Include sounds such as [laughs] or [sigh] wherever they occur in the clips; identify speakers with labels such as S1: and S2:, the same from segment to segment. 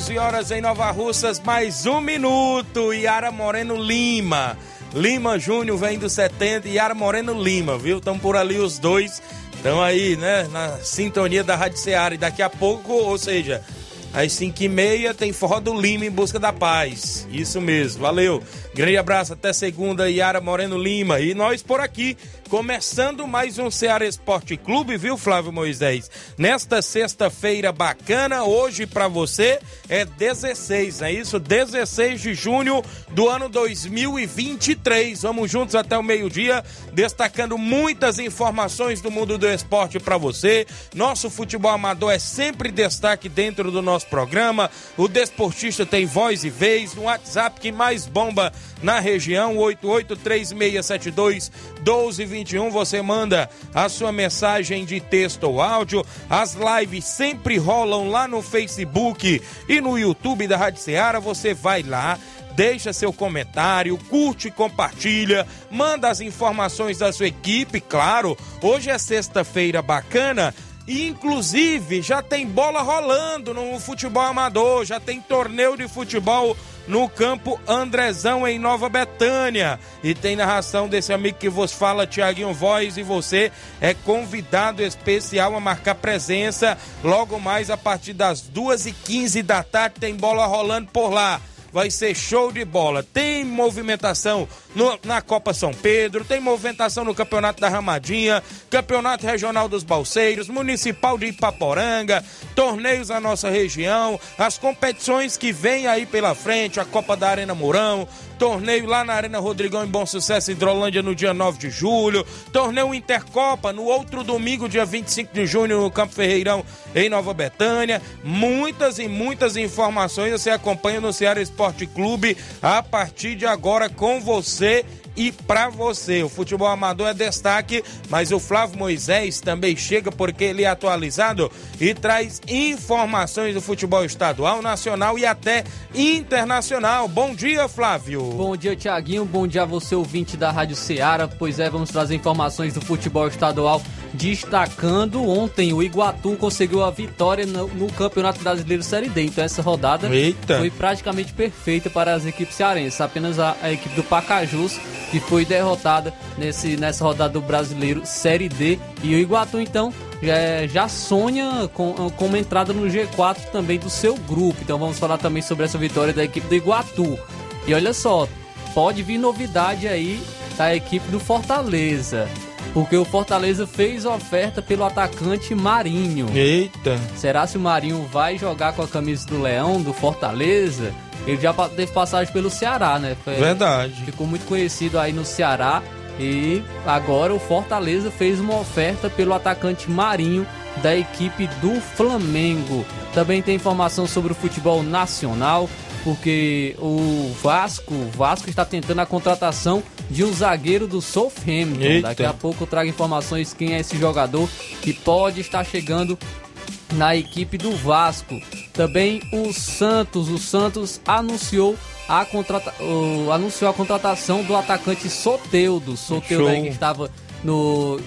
S1: 11 horas em Nova Russas, mais um minuto. Yara Moreno Lima. Lima Júnior vem do 70 e Yara Moreno Lima, viu? Estão por ali os dois. Estão aí, né? Na sintonia da Rádio Seara. E daqui a pouco, ou seja, às 5 e meia tem Forró do Lima em busca da paz. Isso mesmo, valeu. Grande abraço, até segunda, Yara Moreno Lima. E nós por aqui Começando mais um Ceará Esporte Clube, viu, Flávio Moisés? Nesta sexta-feira bacana, hoje para você é 16, é isso? 16 de junho do ano 2023. Vamos juntos até o meio-dia, destacando muitas informações do mundo do esporte para você. Nosso futebol amador é sempre destaque dentro do nosso programa. O desportista tem voz e vez, no WhatsApp que mais bomba na região, 883672 1221. Você manda a sua mensagem de texto ou áudio. As lives sempre rolam lá no Facebook e no YouTube da Rádio Ceará. Você vai lá deixa seu comentário, curte e compartilha, manda as informações da sua equipe, claro. Hoje é sexta-feira bacana. Inclusive, já tem bola rolando no futebol amador, já tem torneio de futebol no campo Andrezão, em Nova Betânia. E tem narração desse amigo que vos fala, Tiaguinho Voz, e você é convidado especial a marcar presença. Logo mais a partir das 2h15 da tarde tem bola rolando por lá vai ser show de bola. Tem movimentação no, na Copa São Pedro, tem movimentação no Campeonato da Ramadinha, Campeonato Regional dos Balseiros, Municipal de Ipaporanga, torneios na nossa região, as competições que vêm aí pela frente, a Copa da Arena Mourão, torneio lá na Arena Rodrigão em Bom Sucesso, Hidrolândia, no dia 9 de julho, torneio Intercopa no outro domingo, dia 25 de junho, no Campo Ferreirão, em Nova Betânia. Muitas e muitas informações você acompanha no Ceará Esporte Clube a partir de agora com você e para você. O futebol amador é destaque, mas o Flávio Moisés também chega porque ele é atualizado e traz informações do futebol estadual, nacional e até internacional. Bom dia, Flávio.
S2: Bom dia, Tiaguinho. Bom dia a você, ouvinte da Rádio Ceará. Pois é, vamos trazer informações do futebol estadual destacando ontem o Iguatu conseguiu a vitória no, no, Campeonato Brasileiro Série D. Então essa rodada
S1: Eita.
S2: foi praticamente perfeita para as equipes cearenses. Apenas a, a, equipe do Pacajus que foi derrotada nesse, nessa rodada do Brasileiro Série D. E o Iguatu então já, já sonha com, com uma entrada no G4 também do seu grupo. Então vamos falar também sobre essa vitória da equipe do Iguatu. E olha só, pode vir novidade aí da equipe do Fortaleza porque o Fortaleza fez oferta pelo atacante Marinho.
S1: Eita!
S2: Será se o Marinho vai jogar com a camisa do Leão, do Fortaleza? Ele já teve passagem pelo Ceará, né?
S1: Foi, Verdade.
S2: Ficou muito conhecido aí no Ceará. E agora o Fortaleza fez uma oferta pelo atacante Marinho da equipe do Flamengo. Também tem informação sobre o futebol nacional porque o Vasco, o Vasco está tentando a contratação de um zagueiro do Southampton. Eita. Daqui a pouco eu trago informações quem é esse jogador que pode estar chegando na equipe do Vasco. Também o Santos, o Santos anunciou a, contrata... Uh, anunciou a contratação do atacante Soteudo. Soteudo aí que estava no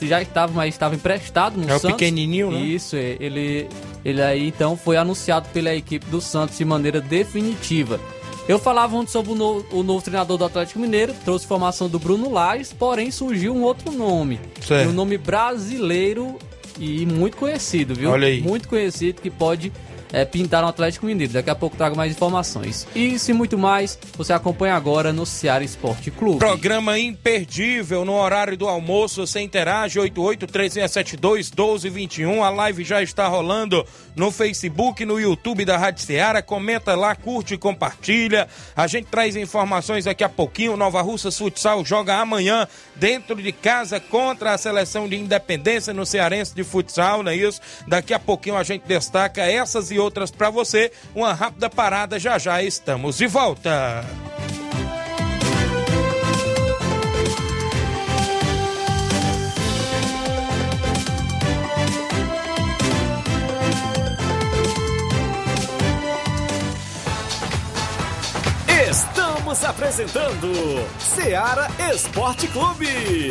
S2: já estava, mas estava emprestado no
S1: é
S2: Santos. É
S1: o pequenininho, né?
S2: Isso, é, ele ele aí então foi anunciado pela equipe do Santos de maneira definitiva. Eu falava ontem sobre o novo, o novo, treinador do Atlético Mineiro, trouxe formação do Bruno Lage, porém surgiu um outro nome. Um nome brasileiro e muito conhecido, viu?
S1: Olha aí.
S2: Muito conhecido que pode é, pintaram o Atlético Mineiro. Daqui a pouco trago mais informações. E se muito mais, você acompanha agora no Ceará Esporte Clube.
S1: Programa imperdível no horário do almoço. Você interage 8836721221. A live já está rolando no Facebook, no YouTube da Rádio Ceará. Comenta lá, curte e compartilha. A gente traz informações daqui a pouquinho. Nova Russas Futsal joga amanhã dentro de casa contra a seleção de Independência no Cearense de Futsal, não é isso? Daqui a pouquinho a gente destaca essas e outras para você. Uma rápida parada, já já estamos de volta.
S3: Estamos apresentando Seara Esporte Clube.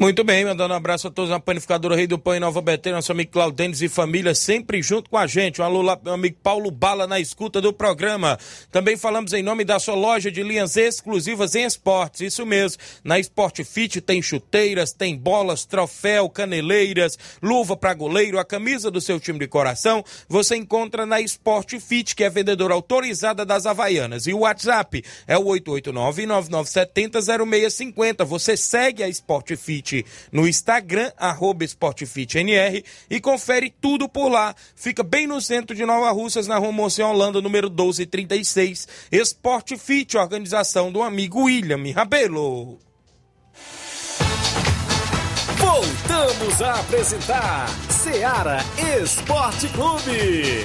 S1: Muito bem, mandando um abraço a todos na Panificadora Rei do Pão em Nova Betânia, nosso amigo Claudênis e família, sempre junto com a gente. Um alô lá, meu amigo Paulo Bala na escuta do programa. Também falamos em nome da sua loja de linhas exclusivas em esportes, isso mesmo. Na Sport Fit tem chuteiras, tem bolas, troféu, caneleiras, luva para goleiro, a camisa do seu time de coração. Você encontra na Sport Fit, que é vendedora autorizada das Havaianas. E o WhatsApp é o 889-9970-0650. Você segue a Sport Fit no Instagram, arroba SportFitNR, e confere tudo por lá. Fica bem no centro de Nova Russas, na rua Monsenhor Holanda, número 1236. Sport Fit, organização do amigo William Rabelo.
S3: Voltamos a apresentar Seara Esporte Clube.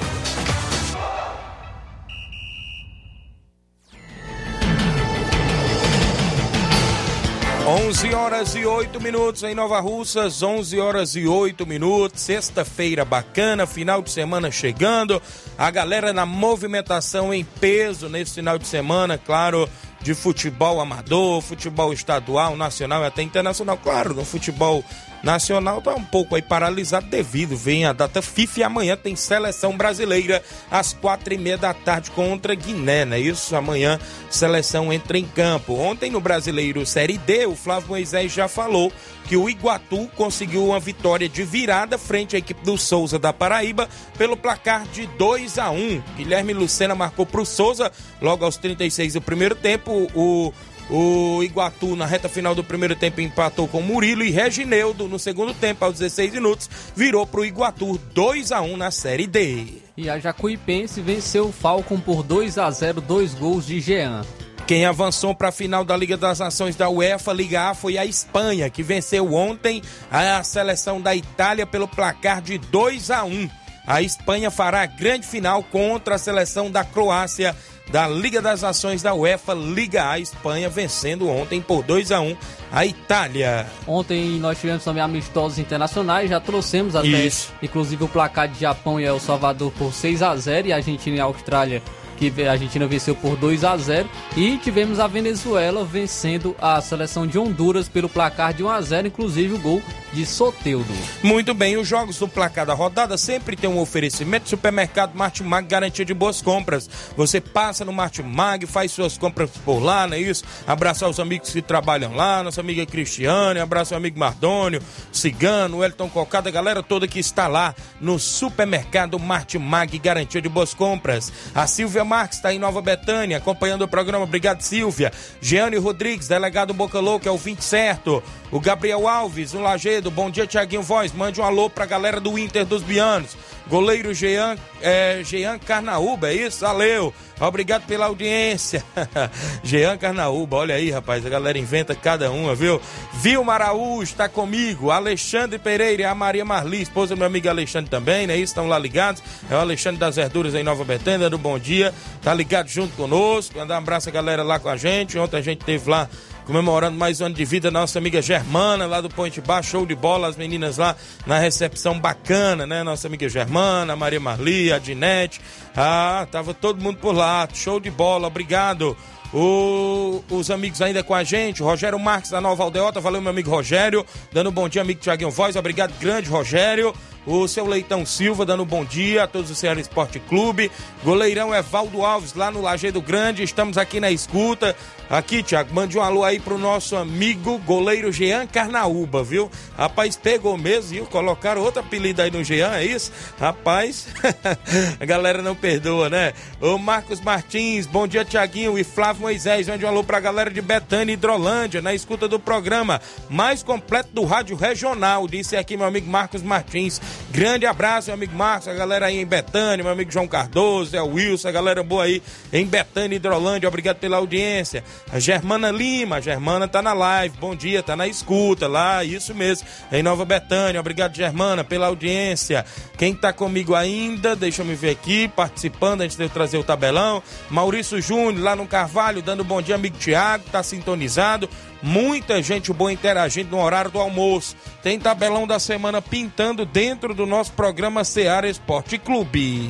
S1: 11 horas e 8 minutos em Nova Russas, 11 horas e 8 minutos, sexta-feira bacana, final de semana chegando, a galera na movimentação em peso nesse final de semana, claro, de futebol amador, futebol estadual, nacional e até internacional, claro, no futebol Nacional está um pouco aí paralisado devido, vem a data FIFA e amanhã tem seleção brasileira às quatro e meia da tarde contra Guiné, né? Isso, amanhã seleção entra em campo. Ontem no Brasileiro Série D, o Flávio Moisés já falou que o Iguatu conseguiu uma vitória de virada frente à equipe do Souza da Paraíba pelo placar de 2 a 1. Guilherme Lucena marcou para o Souza logo aos 36 do primeiro tempo. O o Iguatu, na reta final do primeiro tempo, empatou com Murilo e Regineudo no segundo tempo, aos 16 minutos, virou para o Iguatu 2 a 1 na Série D.
S2: E a Jacuipense venceu o Falcon por 2 a 0 dois gols de Jean.
S1: Quem avançou para a final da Liga das Nações da UEFA Liga A foi a Espanha, que venceu ontem a seleção da Itália pelo placar de 2 a 1. A Espanha fará a grande final contra a seleção da Croácia da Liga das Nações da UEFA Liga A Espanha vencendo ontem por 2 a 1 a Itália.
S2: Ontem nós tivemos também amistosos internacionais, já trouxemos até Isso. inclusive o placar de Japão e El Salvador por 6 a 0 e a Argentina e a Austrália que a Argentina venceu por 2 a 0 e tivemos a Venezuela vencendo a seleção de Honduras pelo placar de 1 a 0, inclusive o gol de Soteudo.
S1: Muito bem, os jogos do placar da rodada sempre tem um oferecimento supermercado Martimag garantia de boas compras. Você passa no Martimag, faz suas compras por lá, não é isso? Abraçar os amigos que trabalham lá, nossa amiga Cristiane, abraço o amigo Mardônio, Cigano, Elton Cocada, a galera toda que está lá no supermercado Martimag garantia de boas compras. A Silvia Marques está em Nova Betânia, acompanhando o programa. Obrigado, Silvia. Jeane Rodrigues, delegado Boca Louca, é o 20 certo. O Gabriel Alves, no Bom dia, Tiaguinho Voz. Mande um alô pra galera do Inter dos Bianos. Goleiro Jean, é, Jean Carnaúba, é isso? Valeu. Obrigado pela audiência. [laughs] Jean Carnaúba, olha aí, rapaz. A galera inventa cada uma, viu? Vilma Araújo está comigo. Alexandre Pereira e a Maria Marli, esposa do meu amigo Alexandre também, né? Estão lá ligados. É o Alexandre das Verduras em Nova Betânia, do Bom Dia. Tá ligado junto conosco. Mandar um abraço a galera lá com a gente. Ontem a gente teve lá comemorando mais um ano de vida, nossa amiga Germana, lá do Ponte Baixo, show de bola, as meninas lá na recepção bacana, né? Nossa amiga Germana, Maria Marli, a Dinete, ah, tava todo mundo por lá, show de bola, obrigado. O, os amigos ainda com a gente, o Rogério Marques da Nova Aldeota, valeu meu amigo Rogério, dando um bom dia, amigo Tiaguinho Voz, obrigado, grande Rogério. O seu Leitão Silva dando bom dia a todos do Ceará Esporte Clube. Goleirão Evaldo Alves lá no Lajeado Grande. Estamos aqui na escuta. Aqui, Tiago, mande um alô aí pro nosso amigo goleiro Jean Carnaúba, viu? Rapaz, pegou mesmo, viu? Colocaram outro apelido aí no Jean, é isso? Rapaz, [laughs] a galera não perdoa, né? O Marcos Martins, bom dia, Tiaguinho e Flávio Moisés. Mande um alô pra galera de Betânia e Hidrolândia, na escuta do programa mais completo do Rádio Regional, disse aqui meu amigo Marcos Martins. Grande abraço, meu amigo Marcos, a galera aí em Betânia, meu amigo João Cardoso, é o Wilson, a galera boa aí em Betânia Hidrolândia. Obrigado pela audiência. A Germana Lima, a Germana tá na live, bom dia, tá na escuta lá, isso mesmo, em Nova Betânia. Obrigado, Germana, pela audiência. Quem tá comigo ainda, deixa eu me ver aqui, participando, antes de eu trazer o tabelão. Maurício Júnior, lá no Carvalho, dando bom dia, amigo Tiago, tá sintonizado. Muita gente boa interagindo no horário do almoço. Tem tabelão da semana pintando dentro do nosso programa Seara Esporte Clube.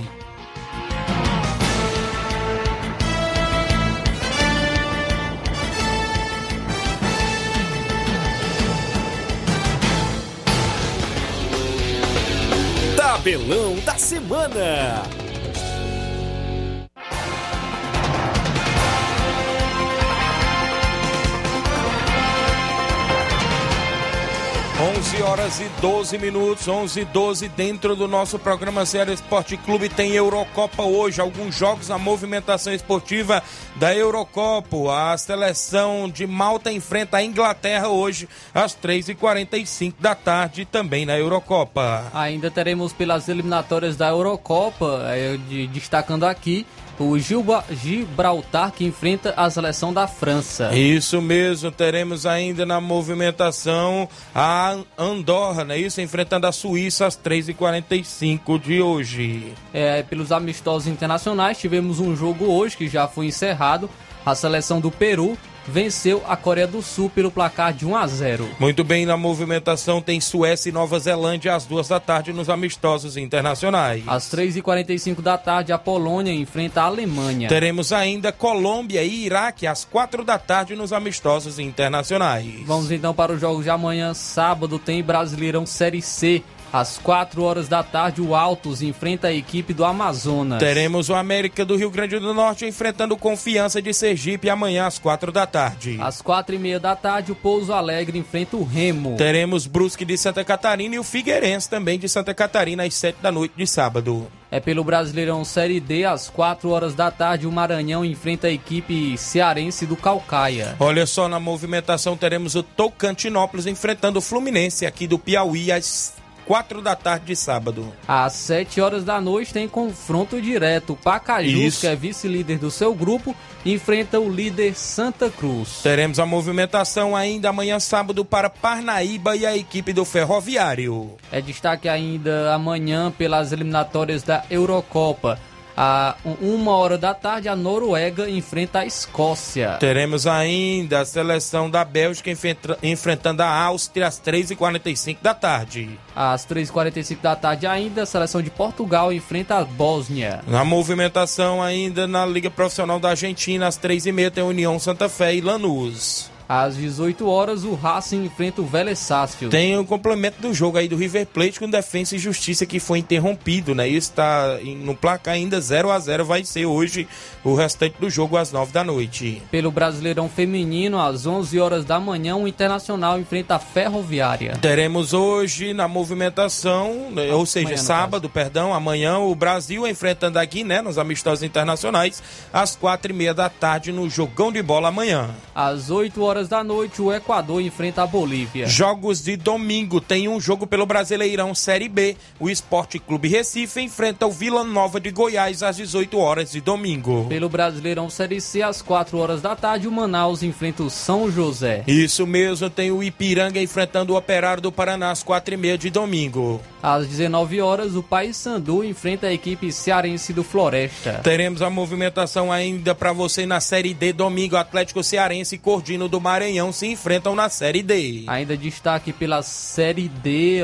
S3: Tabelão da Semana.
S1: 11 horas e 12 minutos, 11 e 12 dentro do nosso programa Série Esporte Clube tem Eurocopa hoje, alguns jogos, a movimentação esportiva da Eurocopa. A seleção de Malta enfrenta a Inglaterra hoje às 3h45 da tarde também na Eurocopa.
S2: Ainda teremos pelas eliminatórias da Eurocopa, eh, destacando aqui o Gilba, Gibraltar que enfrenta a seleção da França.
S1: Isso mesmo, teremos ainda na movimentação a Andorra, né? Isso, enfrentando a Suíça às 3h45 de hoje.
S2: É, pelos amistosos internacionais, tivemos um jogo hoje que já foi encerrado. A seleção do Peru venceu a Coreia do Sul pelo placar de 1 a 0.
S1: Muito bem, na movimentação tem Suécia e Nova Zelândia às duas da tarde nos amistosos internacionais.
S2: Às 3h45 da tarde, a Polônia enfrenta a Alemanha.
S1: Teremos ainda Colômbia e Iraque às quatro da tarde nos amistosos internacionais.
S2: Vamos então para os jogos de amanhã, sábado, tem Brasileirão Série C. Às 4 horas da tarde, o Altos enfrenta a equipe do Amazonas.
S1: Teremos o América do Rio Grande do Norte enfrentando Confiança de Sergipe amanhã às 4 da tarde.
S2: Às 4 e meia da tarde, o Pouso Alegre enfrenta o Remo.
S1: Teremos Brusque de Santa Catarina e o Figueirense também de Santa Catarina às 7 da noite de sábado.
S2: É pelo Brasileirão Série D, às 4 horas da tarde, o Maranhão enfrenta a equipe cearense do Calcaia.
S1: Olha só, na movimentação teremos o Tocantinópolis enfrentando o Fluminense aqui do Piauí às 4 da tarde de sábado.
S2: Às 7 horas da noite tem confronto direto. Pacajus, Isso. que é vice-líder do seu grupo, enfrenta o líder Santa Cruz.
S1: Teremos a movimentação ainda amanhã sábado para Parnaíba e a equipe do Ferroviário.
S2: É destaque ainda amanhã pelas eliminatórias da Eurocopa. A uma hora da tarde, a Noruega enfrenta a Escócia.
S1: Teremos ainda a seleção da Bélgica enfrentando a Áustria às 3h45 da tarde.
S2: Às 3h45 da tarde, ainda, a seleção de Portugal enfrenta a Bósnia.
S1: Na movimentação, ainda na Liga Profissional da Argentina, às 3h30, tem União Santa Fé e Lanús.
S2: Às 18 horas, o Racing enfrenta o Vélez Sarsfield.
S1: Tem o complemento do jogo aí do River Plate com Defensa e Justiça que foi interrompido, né? Isso está no placar ainda 0 a 0 vai ser hoje o restante do jogo às 9 da noite.
S2: Pelo Brasileirão Feminino, às 11 horas da manhã, o Internacional enfrenta a Ferroviária.
S1: Teremos hoje na movimentação, né, ou seja, amanhã, sábado, perdão, amanhã o Brasil enfrentando aqui, né, nos amistosos internacionais, às quatro e meia da tarde no jogão de bola amanhã.
S2: Às 8 horas da noite, o Equador enfrenta a Bolívia.
S1: Jogos de domingo, tem um jogo pelo Brasileirão Série B. O Esporte Clube Recife enfrenta o Vila Nova de Goiás às 18 horas de domingo.
S2: Pelo Brasileirão Série C, às 4 horas da tarde, o Manaus enfrenta o São José.
S1: Isso mesmo, tem o Ipiranga enfrentando o Operário do Paraná às 4 e meia de domingo.
S2: Às 19 horas, o Paysandu enfrenta a equipe cearense do Floresta.
S1: Teremos a movimentação ainda para você na Série D domingo. Atlético Cearense Cordino do Maranhão se enfrentam na Série D.
S2: Ainda destaque pela Série D,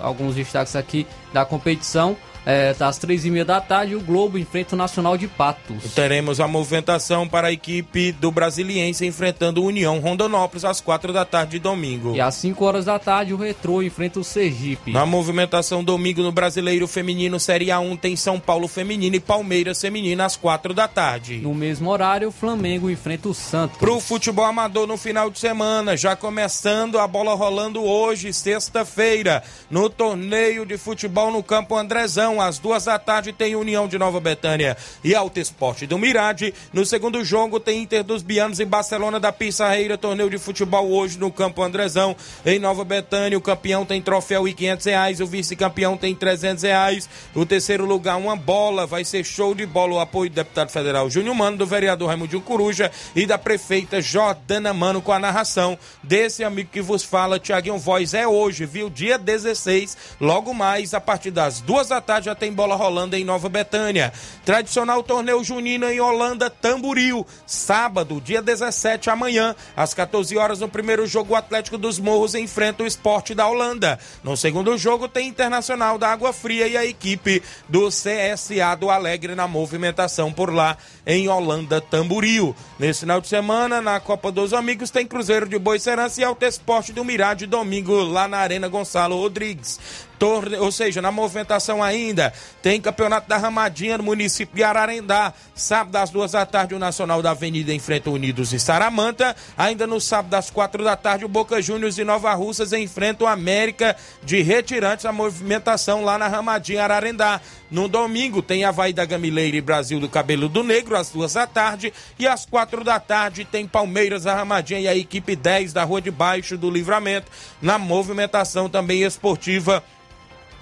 S2: alguns destaques aqui da competição. É, às três e meia da tarde, o Globo enfrenta o Nacional de Patos.
S1: Teremos a movimentação para a equipe do Brasiliense enfrentando o União Rondonópolis às quatro da tarde de domingo.
S2: E às 5 horas da tarde, o Retrô enfrenta o Sergipe.
S1: Na movimentação domingo no Brasileiro Feminino Série A1 tem São Paulo Feminino e Palmeiras Feminino às quatro da tarde.
S2: No mesmo horário, o Flamengo enfrenta o Santos.
S1: Pro futebol amador no final de semana, já começando a bola rolando hoje, sexta-feira, no torneio de futebol no Campo Andrezão às duas da tarde, tem União de Nova Betânia e Alto Esporte do Mirade. No segundo jogo, tem Inter dos Bianos em Barcelona da Pissarreira, torneio de futebol hoje no Campo Andrezão. Em Nova Betânia, o campeão tem troféu e 500 reais, o vice-campeão tem 300 reais. O terceiro lugar, uma bola, vai ser show de bola. O apoio do deputado federal Júnior Mano, do vereador Raimundo Coruja e da prefeita Jordana Mano com a narração desse amigo que vos fala, Tiaguinho Voz. É hoje, viu? Dia 16, logo mais, a partir das duas da tarde já tem bola rolando em Nova Betânia. Tradicional torneio junino em Holanda, Tamburil. Sábado, dia 17, amanhã, às 14 horas, no primeiro jogo, o Atlético dos Morros enfrenta o esporte da Holanda. No segundo jogo, tem Internacional da Água Fria e a equipe do CSA do Alegre na movimentação por lá em Holanda, Tamburil. Nesse final de semana, na Copa dos Amigos, tem Cruzeiro de Boicerança e Alto Esporte do Mirade, domingo, lá na Arena Gonçalo Rodrigues torne, ou seja, na movimentação ainda, tem Campeonato da Ramadinha no município de Ararendá. Sábado às duas da tarde, o Nacional da Avenida enfrenta Unidos e Saramanta. Ainda no sábado às quatro da tarde, o Boca Juniors e Nova Russas enfrentam o América de Retirantes. A movimentação lá na Ramadinha Ararendá. No domingo tem Havaí da Gamileira e Brasil do Cabelo do Negro, às duas da tarde. E às quatro da tarde tem Palmeiras, a Ramadinha e a equipe 10 da Rua de Baixo do Livramento. Na movimentação também esportiva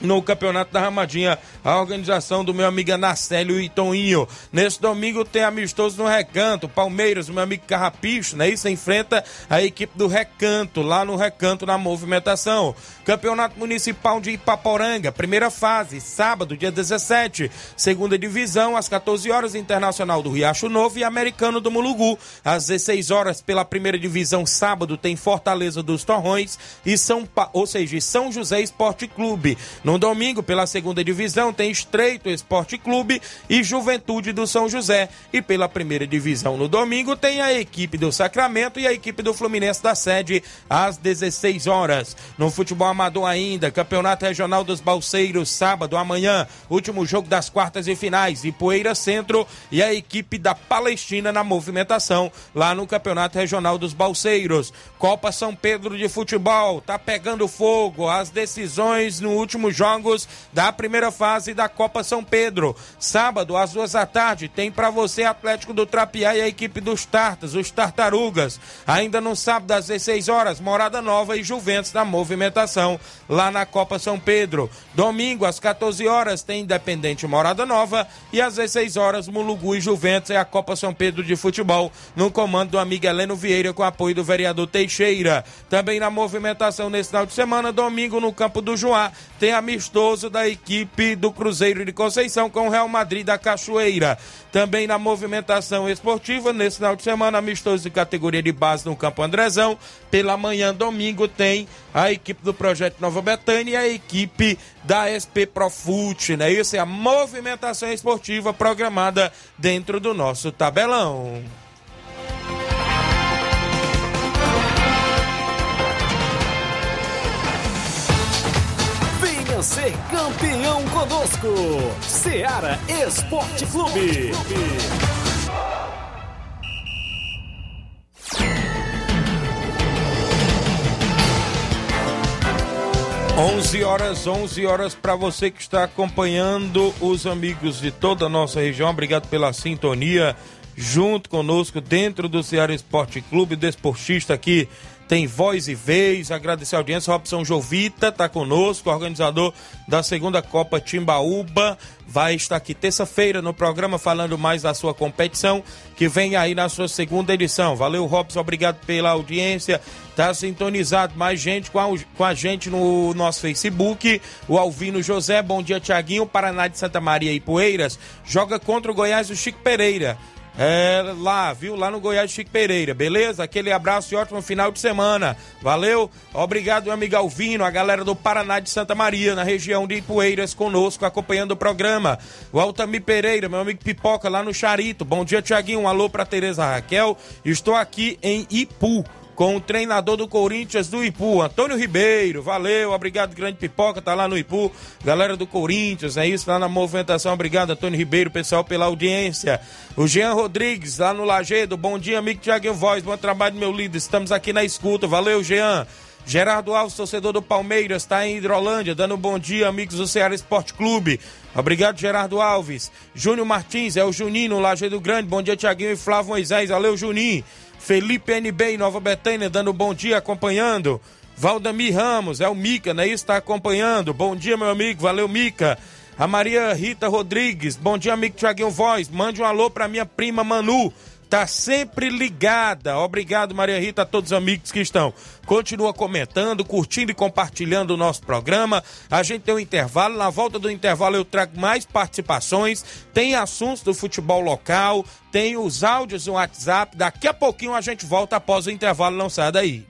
S1: no Campeonato da Ramadinha, a organização do meu amigo Anacélio e Toninho. Nesse domingo tem amistoso no Recanto, Palmeiras, meu amigo Carrapicho, né? Isso enfrenta a equipe do Recanto, lá no Recanto na movimentação. Campeonato Municipal de Ipaporanga, primeira fase, sábado, dia 17. Segunda divisão, às 14 horas, Internacional do Riacho Novo e Americano do Mulugu. Às 16 horas, pela primeira divisão, sábado, tem Fortaleza dos Torrões e São pa... ou seja, São José Esporte Clube. No domingo, pela segunda divisão, tem Estreito Esporte Clube e Juventude do São José. E pela primeira divisão, no domingo, tem a equipe do Sacramento e a equipe do Fluminense da sede às 16 horas. No futebol amador ainda, Campeonato Regional dos Balseiros, sábado, amanhã, último jogo das quartas e finais, Ipoeira Centro e a equipe da Palestina na movimentação lá no Campeonato Regional dos Balseiros. Copa São Pedro de Futebol, tá pegando fogo, as decisões no último jogos da primeira fase da Copa São Pedro. Sábado, às duas da tarde, tem para você Atlético do Trapiá e a equipe dos Tartas, os Tartarugas. Ainda no sábado, às 16 horas, Morada Nova e Juventus na movimentação lá na Copa São Pedro. Domingo, às 14 horas, tem Independente Morada Nova e às 16 horas, Mulugu e Juventus é a Copa São Pedro de Futebol, no comando do amigo Heleno Vieira, com apoio do vereador Teixeira. Também na movimentação nesse final de semana, domingo, no campo do Joá, tem amistoso da equipe do Cruzeiro de Conceição com o Real Madrid da Cachoeira. Também na movimentação esportiva, nesse final de semana, amistoso de categoria de base no Campo Andrezão. Pela manhã, domingo, tem a equipe do Projeto Nova Betânia e a equipe da SP Profute, né? Isso é a movimentação esportiva programada dentro do nosso tabelão.
S3: Ser campeão conosco. Seara Esporte Clube.
S1: 11 horas, 11 horas para você que está acompanhando os amigos de toda a nossa região. Obrigado pela sintonia junto conosco dentro do Ceará Esporte Clube, desportista aqui tem voz e vez. Agradecer a audiência. Robson Jovita está conosco, organizador da segunda Copa Timbaúba. Vai estar aqui terça-feira no programa falando mais da sua competição, que vem aí na sua segunda edição. Valeu, Robson. Obrigado pela audiência. Tá sintonizado mais gente com a, com a gente no nosso Facebook. O Alvino José, bom dia, Tiaguinho. Paraná de Santa Maria e Poeiras joga contra o Goiás o Chico Pereira. É, lá, viu? Lá no Goiás Chico Pereira, beleza? Aquele abraço e ótimo final de semana. Valeu? Obrigado, meu amigo Alvino, a galera do Paraná de Santa Maria, na região de Ipueiras, conosco, acompanhando o programa. O Altamir Pereira, meu amigo Pipoca, lá no Charito. Bom dia, Tiaguinho. Um alô pra Tereza Raquel. Estou aqui em Ipu com o treinador do Corinthians do Ipu, Antônio Ribeiro. Valeu, obrigado, grande pipoca, tá lá no Ipu. Galera do Corinthians, é isso, lá na movimentação. Obrigado, Antônio Ribeiro, pessoal, pela audiência. O Jean Rodrigues, lá no Lagedo. Bom dia, amigo Tiaguinho Voz. Bom trabalho, meu líder. Estamos aqui na escuta. Valeu, Jean. Gerardo Alves, torcedor do Palmeiras, está em Hidrolândia, dando um bom dia, amigos do Ceará Esporte Clube. Obrigado, Gerardo Alves. Júnior Martins, é o Juninho, no Lajeado Grande. Bom dia, Tiaguinho e Flávio Moisés. Valeu, Juninho. Felipe NB em Nova Betânia, dando bom dia, acompanhando. Valdemir Ramos, é o Mica, né? Está acompanhando. Bom dia, meu amigo. Valeu, Mica. A Maria Rita Rodrigues, bom dia, amigo Tiaguinho Voz. Mande um alô para minha prima Manu. Tá sempre ligada. Obrigado, Maria Rita, a todos os amigos que estão. Continua comentando, curtindo e compartilhando o nosso programa. A gente tem um intervalo. Na volta do intervalo eu trago mais participações. Tem assuntos do futebol local, tem os áudios no WhatsApp. Daqui a pouquinho a gente volta após o intervalo. Sai daí.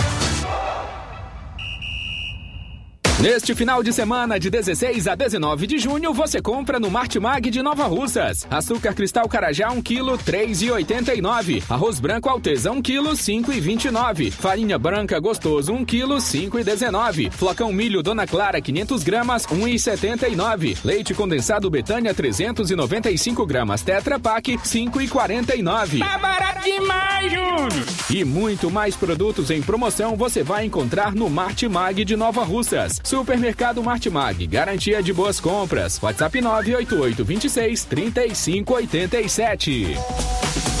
S4: Neste final de semana, de 16 a 19 de junho, você compra no Martimag de Nova Russas. Açúcar cristal Carajá 1 kg, 3,89. Arroz branco Alteza 1 kg, 5,29. Farinha branca Gostoso 1 kg, 5,19. Flocão milho Dona Clara 500 gramas, 1,79. Leite condensado Betânia 395 gramas Tetra Pak, 5,49.
S5: Tá barato demais, Júnior!
S4: E muito mais produtos em promoção você vai encontrar no Martimag de Nova Russas. Supermercado Martimag, garantia de boas compras. WhatsApp 988 26 3587.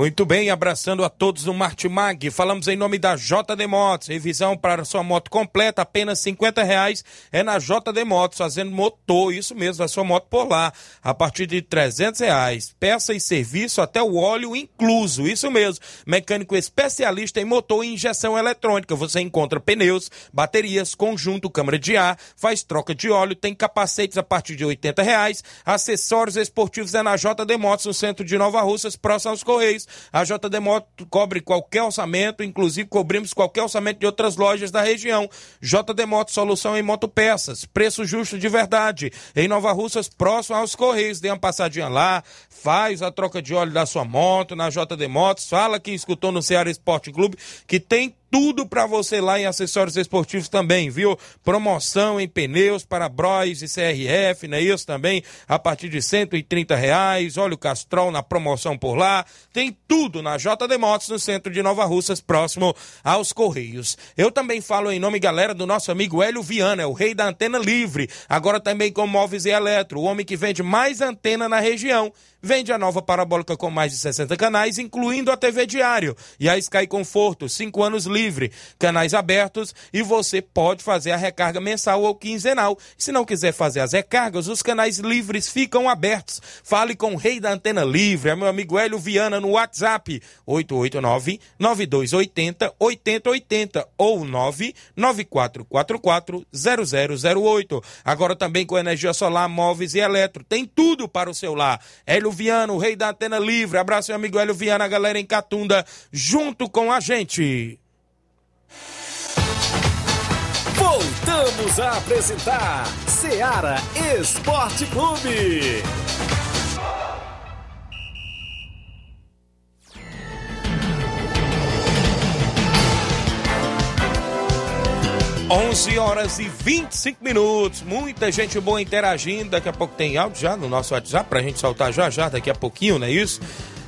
S1: Muito bem, abraçando a todos no Martimag. Falamos em nome da JD Motos. Revisão para sua moto completa, apenas 50 reais. É na JD Motos, fazendo motor, isso mesmo, a sua moto por lá. A partir de 300 reais. Peça e serviço até o óleo incluso, isso mesmo. Mecânico especialista em motor e injeção eletrônica. Você encontra pneus, baterias, conjunto, câmara de ar, faz troca de óleo, tem capacetes a partir de 80 reais. Acessórios esportivos é na JD Motos, no centro de Nova Russas, próximo aos Correios. A JD Moto cobre qualquer orçamento, inclusive cobrimos qualquer orçamento de outras lojas da região. JD Moto, solução em motopeças, preço justo de verdade. Em Nova Russas, próximo aos Correios. Dê uma passadinha lá, faz a troca de óleo da sua moto na JD Motos, fala que escutou no Ceará Esporte Clube, que tem tudo para você lá em acessórios esportivos também, viu? Promoção em pneus para Bros e CRF, não é isso também? A partir de 130 reais. O Castrol na promoção por lá. Tem tudo na JD Motos, no centro de Nova Russas, próximo aos Correios. Eu também falo em nome, galera, do nosso amigo Hélio Viana, é o rei da antena livre. Agora também com móveis e eletro, o homem que vende mais antena na região. Vende a nova parabólica com mais de 60 canais, incluindo a TV Diário. E a Sky Conforto, 5 anos livre livre, canais abertos e você pode fazer a recarga mensal ou quinzenal. Se não quiser fazer as recargas, os canais livres ficam abertos. Fale com o rei da antena livre, é meu amigo Hélio Viana no WhatsApp 889 9280 8080 ou 99444 0008. Agora também com energia solar, móveis e eletro. Tem tudo para o seu lar. Hélio Viana, o rei da antena livre. Abraço, meu amigo Hélio Viana, a galera em Catunda, junto com a gente.
S3: Voltamos a apresentar Seara Esporte Clube.
S1: 11 horas e 25 minutos. Muita gente boa interagindo. Daqui a pouco tem áudio já no nosso WhatsApp pra gente soltar já já, daqui a pouquinho, não é isso?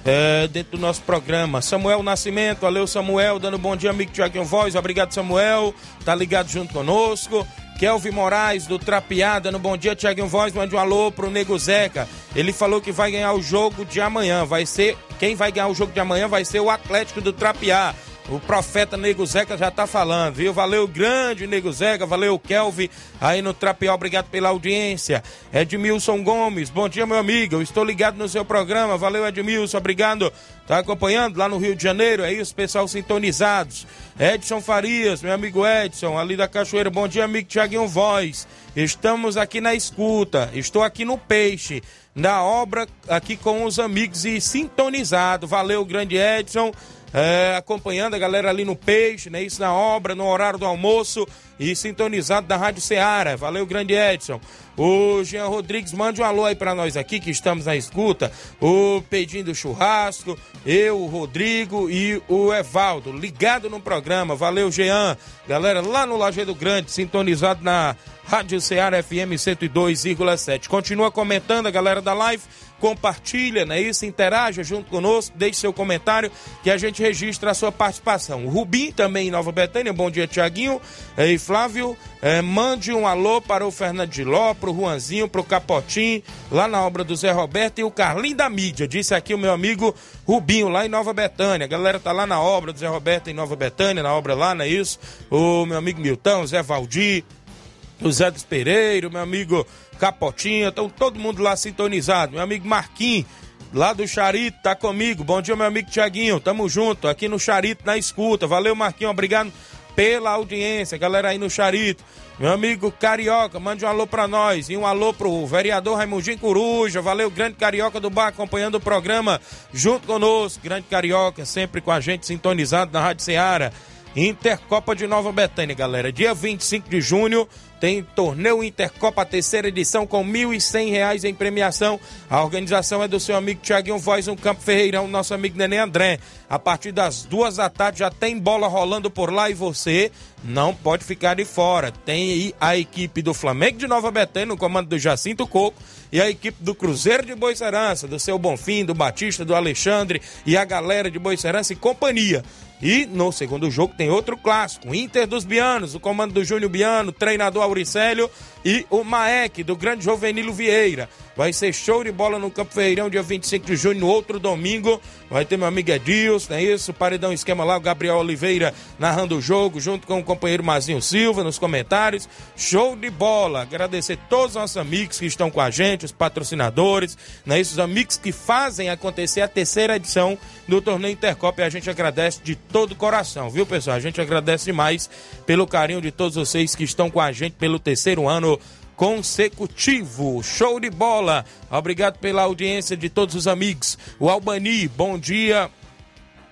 S1: É, dentro do nosso programa. Samuel Nascimento, valeu Samuel, dando bom dia, amigo Tiaguinho Voz. Obrigado, Samuel. Tá ligado junto conosco. Kelvin Moraes, do Trapeada, no Bom Dia, Tiaguinho Voz, mande um alô pro Nego Zeca. Ele falou que vai ganhar o jogo de amanhã. Vai ser. Quem vai ganhar o jogo de amanhã vai ser o Atlético do Trapear. O profeta Nego Zeca já tá falando, viu? Valeu, grande Nego Zeca, valeu, Kelvin, aí no Trapial, obrigado pela audiência. Edmilson Gomes, bom dia, meu amigo, eu estou ligado no seu programa, valeu, Edmilson, obrigado. Tá acompanhando lá no Rio de Janeiro, é isso, pessoal sintonizados. Edson Farias, meu amigo Edson, ali da Cachoeira, bom dia, amigo Tiaguinho Voz. Estamos aqui na escuta, estou aqui no Peixe, na obra, aqui com os amigos e sintonizado. Valeu, grande Edson é, acompanhando a galera ali no Peixe, né? Isso na obra, no horário do almoço e sintonizado da Rádio Ceará. Valeu, grande Edson. O Jean Rodrigues, mande um alô aí pra nós aqui que estamos na escuta. O Pedinho do Churrasco, eu, o Rodrigo e o Evaldo, ligado no programa. Valeu, Jean. Galera lá no Lajeado Grande, sintonizado na Rádio Ceará FM 102,7. Continua comentando a galera da live compartilha, né? Isso, interaja junto conosco, deixe seu comentário que a gente registra a sua participação. O Rubim também em Nova Betânia, bom dia Tiaguinho e Flávio, é, mande um alô para o Fernando de Ló, para o Juanzinho, para o Capotim, lá na obra do Zé Roberto e o Carlinho da Mídia, disse aqui o meu amigo Rubinho, lá em Nova Betânia, a galera tá lá na obra do Zé Roberto em Nova Betânia, na obra lá, não é isso? O meu amigo Milton, Zé Valdir, o Zé dos Pereira, meu amigo Capotinha, estão todo mundo lá sintonizado. Meu amigo Marquinhos, lá do Charito, tá comigo. Bom dia, meu amigo Tiaguinho, tamo junto, aqui no Charito, na escuta. Valeu, Marquinhos, obrigado pela audiência, galera aí no Charito. Meu amigo Carioca, mande um alô pra nós e um alô pro vereador Raimundinho Coruja. Valeu, grande Carioca do Bar, acompanhando o programa junto conosco. Grande Carioca, sempre com a gente sintonizado na Rádio Ceará. Intercopa de Nova Betânia, galera. Dia 25 de junho, tem torneio Intercopa, terceira edição, com R$ 1.100 em premiação. A organização é do seu amigo Tiaguinho Voz, no Campo Ferreirão, nosso amigo Nenê André. A partir das duas da tarde já tem bola rolando por lá e você não pode ficar de fora. Tem aí a equipe do Flamengo de Nova Betânia, no comando do Jacinto Coco, e a equipe do Cruzeiro de Boicerança, do seu Bonfim, do Batista, do Alexandre e a galera de Boicerança e companhia. E no segundo jogo tem outro clássico, Inter dos Bianos, o comando do Júnior Biano, treinador Auricélio e o Maek, do grande Jovenilo Vieira. Vai ser show de bola no Campo Ferreirão, dia 25 de junho, no outro domingo. Vai ter meu amigo Edilson, não é isso? Paredão esquema lá, o Gabriel Oliveira narrando o jogo, junto com o companheiro Mazinho Silva nos comentários. Show de bola! Agradecer todos os nossos amigos que estão com a gente, os patrocinadores, não é isso? Os amigos que fazem acontecer a terceira edição do torneio Intercopa. E a gente agradece de todo o coração, viu, pessoal? A gente agradece demais pelo carinho de todos vocês que estão com a gente pelo terceiro ano consecutivo. Show de bola! Obrigado pela audiência de todos os amigos. O Albani, bom dia.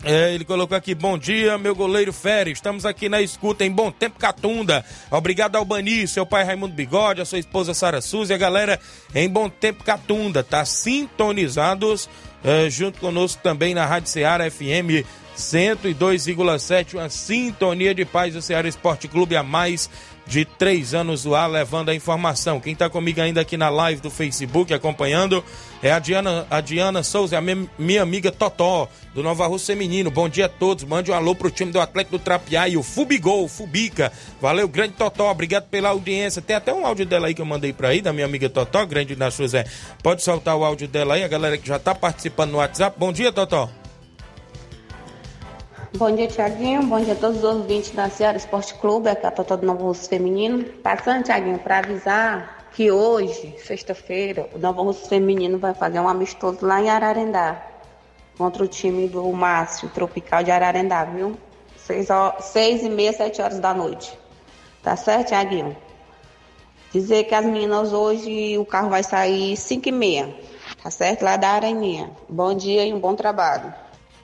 S1: É, ele colocou aqui, bom dia, meu goleiro Férez. Estamos aqui na escuta em Bom Tempo Catunda. Obrigado, Albani, seu pai Raimundo Bigode, a sua esposa Sara Souza e a galera em Bom Tempo Catunda. Tá sintonizados é, junto conosco também na Rádio Ceará FM 102,7. Uma sintonia de paz do Ceará Esporte Clube a mais de três anos do ar, levando a informação. Quem está comigo ainda aqui na live do Facebook, acompanhando, é a Diana, a Diana Souza, a minha, amiga Totó, do Nova Rússia Feminino. Bom dia a todos. Mande um alô pro time do Atlético do Trapiá e o Fubigol, Fubica. Valeu, grande Totó. Obrigado pela audiência. Tem até um áudio dela aí que eu mandei para aí, da minha amiga Totó, grande da José. Pode soltar o áudio dela aí, a galera que já está participando no WhatsApp. Bom dia, Totó.
S6: Bom dia, Tiaguinho. Bom dia a todos os ouvintes da Ceará Esporte Clube, aqui é a Totó do Novo Russo Feminino. Passando, Tiaguinho, para avisar que hoje, sexta-feira, o Novo Russo Feminino vai fazer um amistoso lá em Ararendá, contra o time do Márcio Tropical de Ararendá, viu? Seis, seis e meia, sete horas da noite. Tá certo, Tiaguinho? Dizer que as meninas hoje, o carro vai sair cinco e meia, tá certo? Lá da Areninha. Bom dia e um bom trabalho.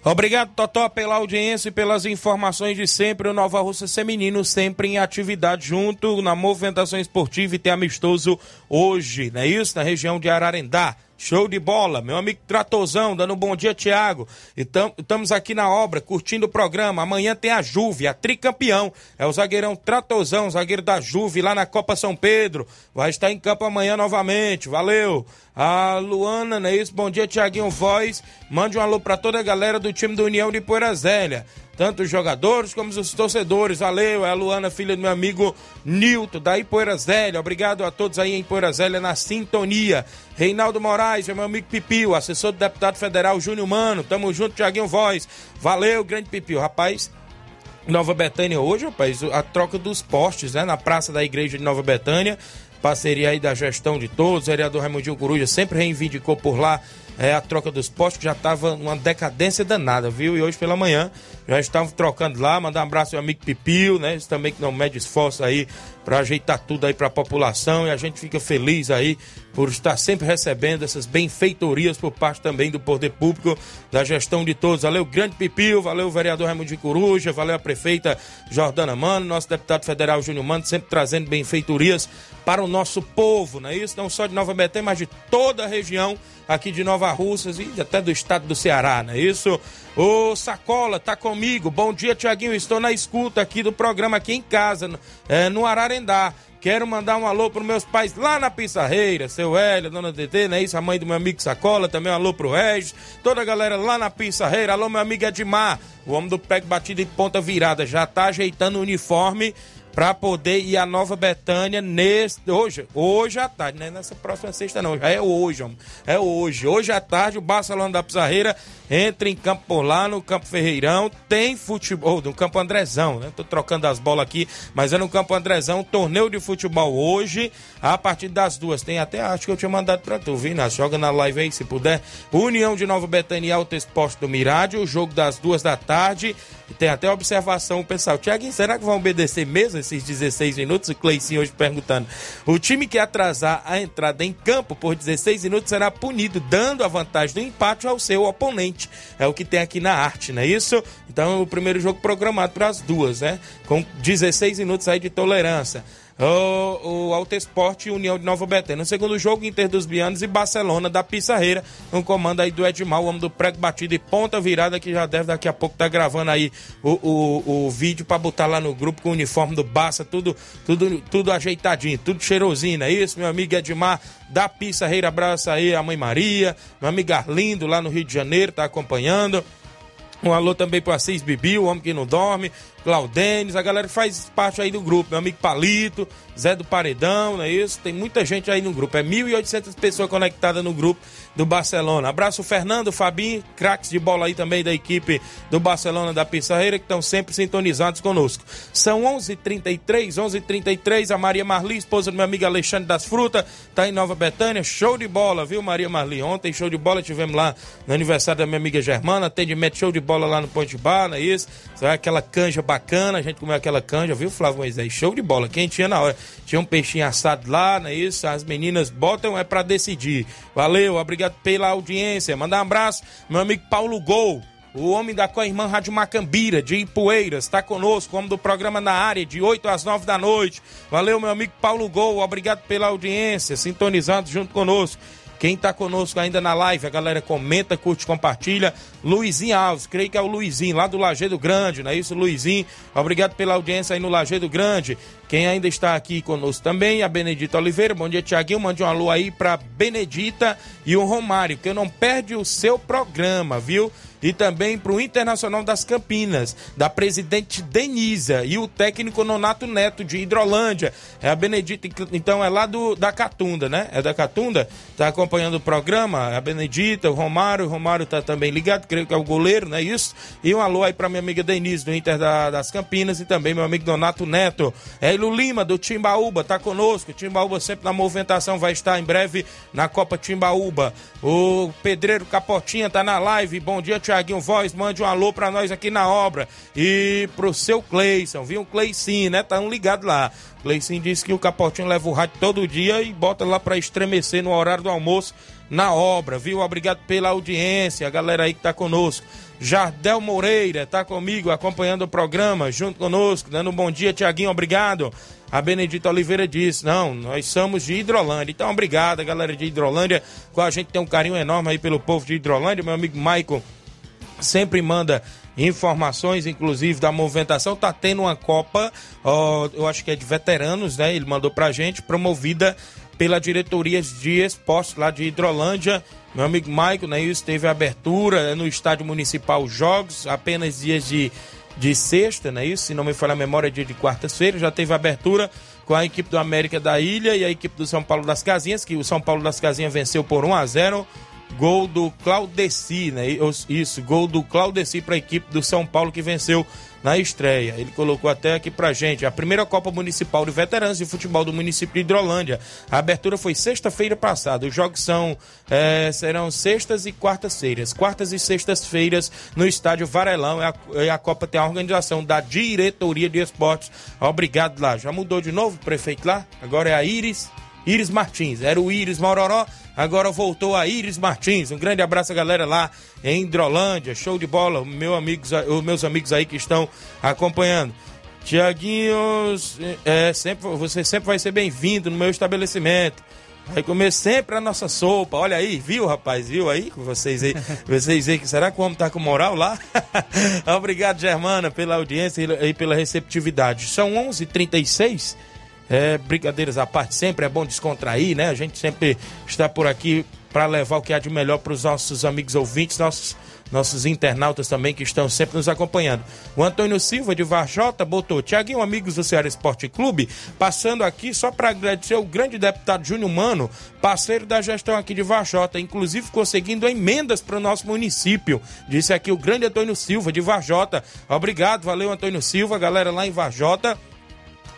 S1: Obrigado, Totó, pela audiência e pelas informações de sempre. O Nova Russa Feminino sempre em atividade junto na movimentação esportiva e tem amistoso hoje, não é isso? Na região de Ararendá. Show de bola, meu amigo Tratozão, dando um bom dia, Tiago. Estamos aqui na obra, curtindo o programa. Amanhã tem a Juve, a tricampeão. É o zagueirão Tratozão, zagueiro da Juve, lá na Copa São Pedro. Vai estar em campo amanhã novamente. Valeu. A Luana, não é isso? Bom dia, Tiaguinho Voz. Mande um alô para toda a galera do time do União de Poeira Zélia tanto os jogadores como os torcedores. Valeu, é a Luana, filha do meu amigo Nilton, da Ipoeira Zélia. Obrigado a todos aí em Ipoeira Zélia na sintonia. Reinaldo Moraes, meu amigo Pipio, assessor do deputado federal Júnior Mano. Tamo junto, Tiaguinho Voz. Valeu, grande Pipio. Rapaz, Nova Betânia hoje, rapaz, a troca dos postes, né, na praça da igreja de Nova Betânia. Parceria aí da gestão de todos, o vereador Raimundinho Coruja sempre reivindicou por lá é, a troca dos postos, já estava uma decadência danada, viu? E hoje pela manhã já estavam trocando lá. Mandar um abraço ao amigo Pipio, né? Esse também que não mede esforço aí para ajeitar tudo aí para a população. E a gente fica feliz aí por estar sempre recebendo essas benfeitorias por parte também do poder público, da gestão de todos. Valeu, grande Pipio, valeu vereador Raimundo de Coruja, valeu a prefeita Jordana Mano, nosso deputado federal Júnior Mano, sempre trazendo benfeitorias para o nosso povo, não é isso? Não só de Nova Betânia, mas de toda a região aqui de Nova Russas e até do estado do Ceará, não é isso? Ô Sacola, tá comigo. Bom dia, Tiaguinho. Estou na escuta aqui do programa aqui em casa, é, no Ararendá. Quero mandar um alô para meus pais lá na Pissarreira, seu Hélio, dona DT, não é isso? A mãe do meu amigo Sacola, também um alô pro Regis, toda a galera lá na Pissarreira, alô meu amigo Edmar, o homem do pé batido e ponta virada, já tá ajeitando o uniforme para poder ir a Nova Betânia hoje, hoje à tarde, não é nessa próxima sexta não, é hoje, homem, é hoje. Hoje à tarde o Barcelona da Pizarreira entra em campo por lá, no Campo Ferreirão, tem futebol, no Campo Andrezão, né? Tô trocando as bolas aqui, mas é no Campo Andrezão, torneio de futebol hoje, a partir das duas, tem até, acho que eu tinha mandado pra tu, viu, Inácio? Joga na live aí, se puder. União de Nova Betânia e Alto Exposto do Mirádio, o jogo das duas da tarde, e tem até observação, pessoal, Tiaguinho, será que vão obedecer mesmo esses 16 minutos? O Cleicinho hoje perguntando. O time que atrasar a entrada em campo por 16 minutos será punido, dando a vantagem do empate ao seu oponente. É o que tem aqui na arte, não é isso? Então, o primeiro jogo programado para as duas, né? Com 16 minutos aí de tolerância o, o Alto Esporte União de Nova Betânia. No segundo jogo, Inter dos Bianos e Barcelona da Pissarreira, um comando aí do Edmar, o homem do prego batido e ponta virada, que já deve daqui a pouco estar tá gravando aí o, o, o vídeo para botar lá no grupo com o uniforme do Barça, tudo, tudo, tudo ajeitadinho, tudo cheirosinho, é isso, meu amigo Edmar da Pissarreira, abraça aí a mãe Maria, meu amigo Arlindo lá no Rio de Janeiro, tá acompanhando. Um alô também pro Assis Bibi, o homem que não dorme. Claudênis, a galera que faz parte aí do grupo. Meu amigo Palito, Zé do Paredão, não é isso? Tem muita gente aí no grupo. É 1.800 pessoas conectadas no grupo do Barcelona. Abraço Fernando, Fabinho, craques de bola aí também da equipe do Barcelona da Pissarreira, que estão sempre sintonizados conosco. São 11h33, 11h33. A Maria Marli, esposa do meu amigo Alexandre das Frutas, tá em Nova Betânia. Show de bola, viu, Maria Marli? Ontem, show de bola, tivemos lá no aniversário da minha amiga Germana. Atendimento show de bola lá no Ponte Bar, não é isso? Aquela canja bacana bacana, a gente comeu aquela canja, viu, Flávio Moisés? Show de bola, quem tinha na hora. Tinha um peixinho assado lá, não é isso? As meninas botam é para decidir. Valeu, obrigado pela audiência. Mandar um abraço, meu amigo Paulo Gol. O homem da co-irmã Rádio Macambira, de Ipueiras, está conosco, homem do programa na área, de 8 às 9 da noite. Valeu, meu amigo Paulo Gol, obrigado pela audiência, sintonizado junto conosco. Quem está conosco ainda na live, a galera comenta, curte, compartilha. Luizinho Alves, creio que é o Luizinho, lá do Lajeado Grande, não é isso, Luizinho? Obrigado pela audiência aí no Lajeado Grande. Quem ainda está aqui conosco também, a Benedita Oliveira. Bom dia, Tiaguinho. Mande um alô aí para Benedita e o Romário, que não perde o seu programa, viu? e também para o Internacional das Campinas, da presidente Denisa e o técnico Nonato Neto de Hidrolândia. É a Benedita, então é lá do, da Catunda, né? É da Catunda, tá acompanhando o programa, a Benedita, o Romário, o Romário tá também ligado, creio que é o goleiro, não é isso? E um alô aí para minha amiga Denise do Inter da, das Campinas e também meu amigo Donato Neto. É Ilo Lima do Timbaúba, tá conosco. Timbaúba sempre na movimentação vai estar em breve na Copa Timbaúba. O Pedreiro Capotinha tá na live. Bom dia, Tiaguinho Voz. Mande um alô pra nós aqui na obra. E pro seu Cleison, viu? O Cleicinho, né? Tá um ligado lá. Cleicinho disse que o Capotinho leva o rádio todo dia e bota lá pra estremecer no horário do almoço na obra, viu? Obrigado pela audiência, a galera aí que tá conosco. Jardel Moreira tá comigo, acompanhando o programa, junto conosco, dando um bom dia, Tiaguinho, obrigado. A Benedita Oliveira disse: Não, nós somos de Hidrolândia. Então, obrigado, galera de Hidrolândia. Com a gente tem um carinho enorme aí pelo povo de Hidrolândia. Meu amigo Michael sempre manda informações, inclusive da movimentação. Tá tendo uma Copa, ó, eu acho que é de veteranos, né? Ele mandou pra gente, promovida pela diretoria de esportes lá de Hidrolândia. Meu amigo Michael, né? Isso teve abertura no estádio municipal Jogos, apenas dias de de sexta, né? Isso, se não me falha a memória, é dia de quarta-feira, já teve abertura com a equipe do América da Ilha e a equipe do São Paulo das Casinhas, que o São Paulo das Casinhas venceu por 1 a 0 Gol do Claudeci, né? Isso, gol do Claudeci para a equipe do São Paulo que venceu na estreia. Ele colocou até aqui pra gente a primeira Copa Municipal de Veteranos de Futebol do município de Hidrolândia. A abertura foi sexta-feira passada. Os jogos são é, serão sextas e quartas-feiras. Quartas e sextas-feiras no estádio Varelão. É a, é a, Copa tem a organização da diretoria de esportes. Obrigado lá. Já mudou de novo o prefeito lá? Agora é a Iris. Iris Martins. Era o Iris Mororó Agora voltou a Iris Martins. Um grande abraço galera lá em Hidrolândia. Show de bola. Meu amigos, os meus amigos aí que estão acompanhando. Tiaguinhos, é, sempre, você sempre vai ser bem-vindo no meu estabelecimento. Vai comer sempre a nossa sopa. Olha aí, viu, rapaz? Viu aí? Vocês aí, [laughs] vocês aí que será que o homem tá com moral lá? [laughs] Obrigado, Germana, pela audiência e pela receptividade. São 11:36. É, brincadeiras à parte, sempre é bom descontrair, né? A gente sempre está por aqui para levar o que há de melhor para os nossos amigos ouvintes, nossos, nossos internautas também que estão sempre nos acompanhando. O Antônio Silva de Varjota botou: Tiaguinho, amigos do Ceará Esporte Clube, passando aqui só para agradecer o grande deputado Júnior Mano, parceiro da gestão aqui de Varjota, inclusive conseguindo emendas para o nosso município. Disse aqui o grande Antônio Silva de Varjota. Obrigado, valeu, Antônio Silva, galera lá em Varjota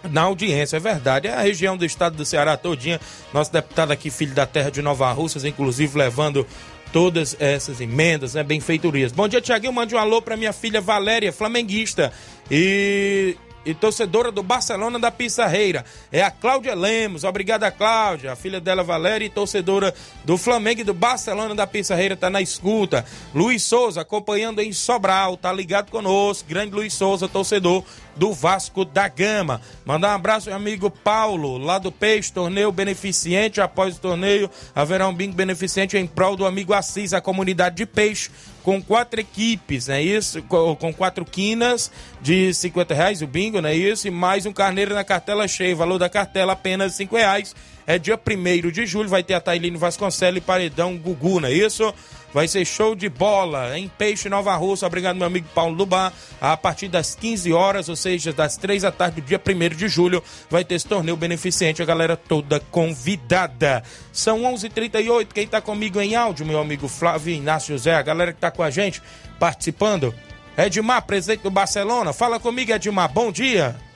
S1: na audiência. É verdade, é a região do estado do Ceará todinha. Nosso deputado aqui, filho da terra de Nova Russas, inclusive levando todas essas emendas, né, benfeitorias. Bom dia, Tiaguinho. Mande um alô para minha filha Valéria, flamenguista. E e torcedora do Barcelona da Pissarreira. É a Cláudia Lemos. Obrigada, Cláudia. A filha dela, Valéria, e torcedora do Flamengo e do Barcelona da Pissarreira, tá na escuta. Luiz Souza, acompanhando em Sobral, tá ligado conosco. Grande Luiz Souza, torcedor do Vasco da Gama. Mandar um abraço ao amigo Paulo, lá do Peixe, torneio beneficente. Após o torneio, haverá um bingo beneficente em prol do amigo Assis, a comunidade de Peixe, com quatro equipes, é isso? Com quatro quinas de 50 reais, o bingo, não é isso? E mais um carneiro na cartela cheia, valor da cartela apenas 5 reais. É dia 1 de julho, vai ter a Tailino Vasconcelos e Paredão Gugu, não é isso? Vai ser show de bola em Peixe Nova Russa. Obrigado, meu amigo Paulo Lubar. A partir das 15 horas, ou seja, das 3 da tarde do dia 1 de julho, vai ter esse torneio beneficente. A galera toda convidada. São 11:38 h 38 Quem está comigo em áudio, meu amigo Flávio Inácio Zé, a galera que está com a gente participando. Edmar, presidente do Barcelona. Fala comigo, Edmar. Bom dia.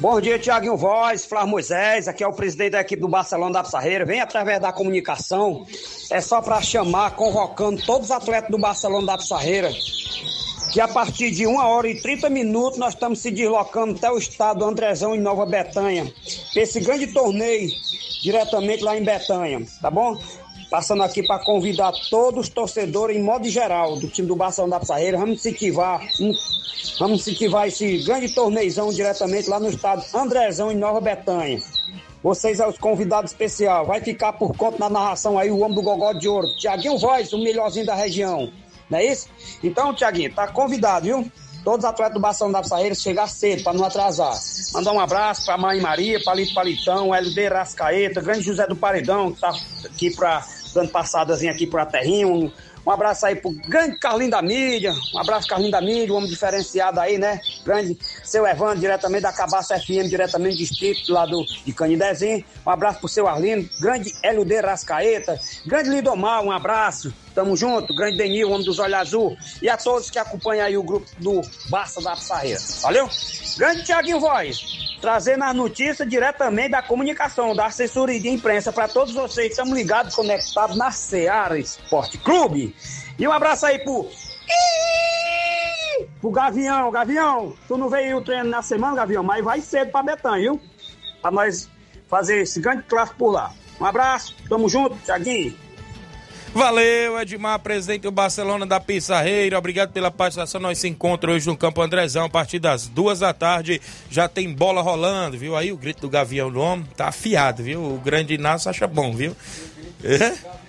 S7: Bom dia, Tiaguinho Voz, Flávio Moisés, aqui é o presidente da equipe do Barcelona da Pissarreira. Vem através da comunicação, é só para chamar, convocando todos os atletas do Barcelona da Pissarreira, que a partir de 1 hora e 30 minutos nós estamos se deslocando até o estado do Andrezão em Nova Betânia. Esse grande torneio diretamente lá em Betânia, tá bom? Passando aqui para convidar todos os torcedores, em modo geral, do time do Barcelona da Pissarreira, vamos incentivar Vamos incentivar esse grande torneizão diretamente lá no estado Andrezão, em Nova Betânia. Vocês, os convidados especial, vai ficar por conta da narração aí o homem do Gogó de Ouro, Tiaguinho Voz, o melhorzinho da região. Não é isso? Então, Tiaguinho, tá convidado, viu? Todos os atletas do Bação da Saíra chegar cedo para não atrasar. Mandar um abraço para Mãe Maria, Palito Palitão, LD Rascaeta, Grande José do Paredão, que tá aqui para dando passadazinha aqui para a terrinha. Um, Um abraço aí pro grande Carlinho da Mídia. Um abraço, Carlinho da Mídia, um homem diferenciado aí, né? Grande seu Evandro, diretamente da Cabaça FM, diretamente do distrito lá do, de Canidezinho. Um abraço pro seu Arlindo, grande Hélio de Rascaeta, grande Lidomar, um abraço. Tamo junto, grande Denil, homem dos olhos azul. E a todos que acompanham aí o grupo do Barça da Pissarreira. Valeu? Grande Tiaguinho Voz trazendo as notícias diretamente da comunicação, da assessoria de imprensa para todos vocês. Estamos ligados, conectados na Seara Esporte Clube. E um abraço aí pro. Pro Gavião, Gavião, tu não veio o treino na semana, Gavião, mas vai cedo pra Betânia, viu? Pra nós fazer esse grande clássico por lá. Um abraço, tamo junto, Thiaguinho.
S1: Valeu, Edmar, presidente do Barcelona da Pissarreira. Obrigado pela participação. Nós se encontramos hoje no Campo Andrezão a partir das duas da tarde. Já tem bola rolando, viu? Aí o grito do Gavião do Homem tá afiado, viu? O grande Inácio acha bom, viu? É?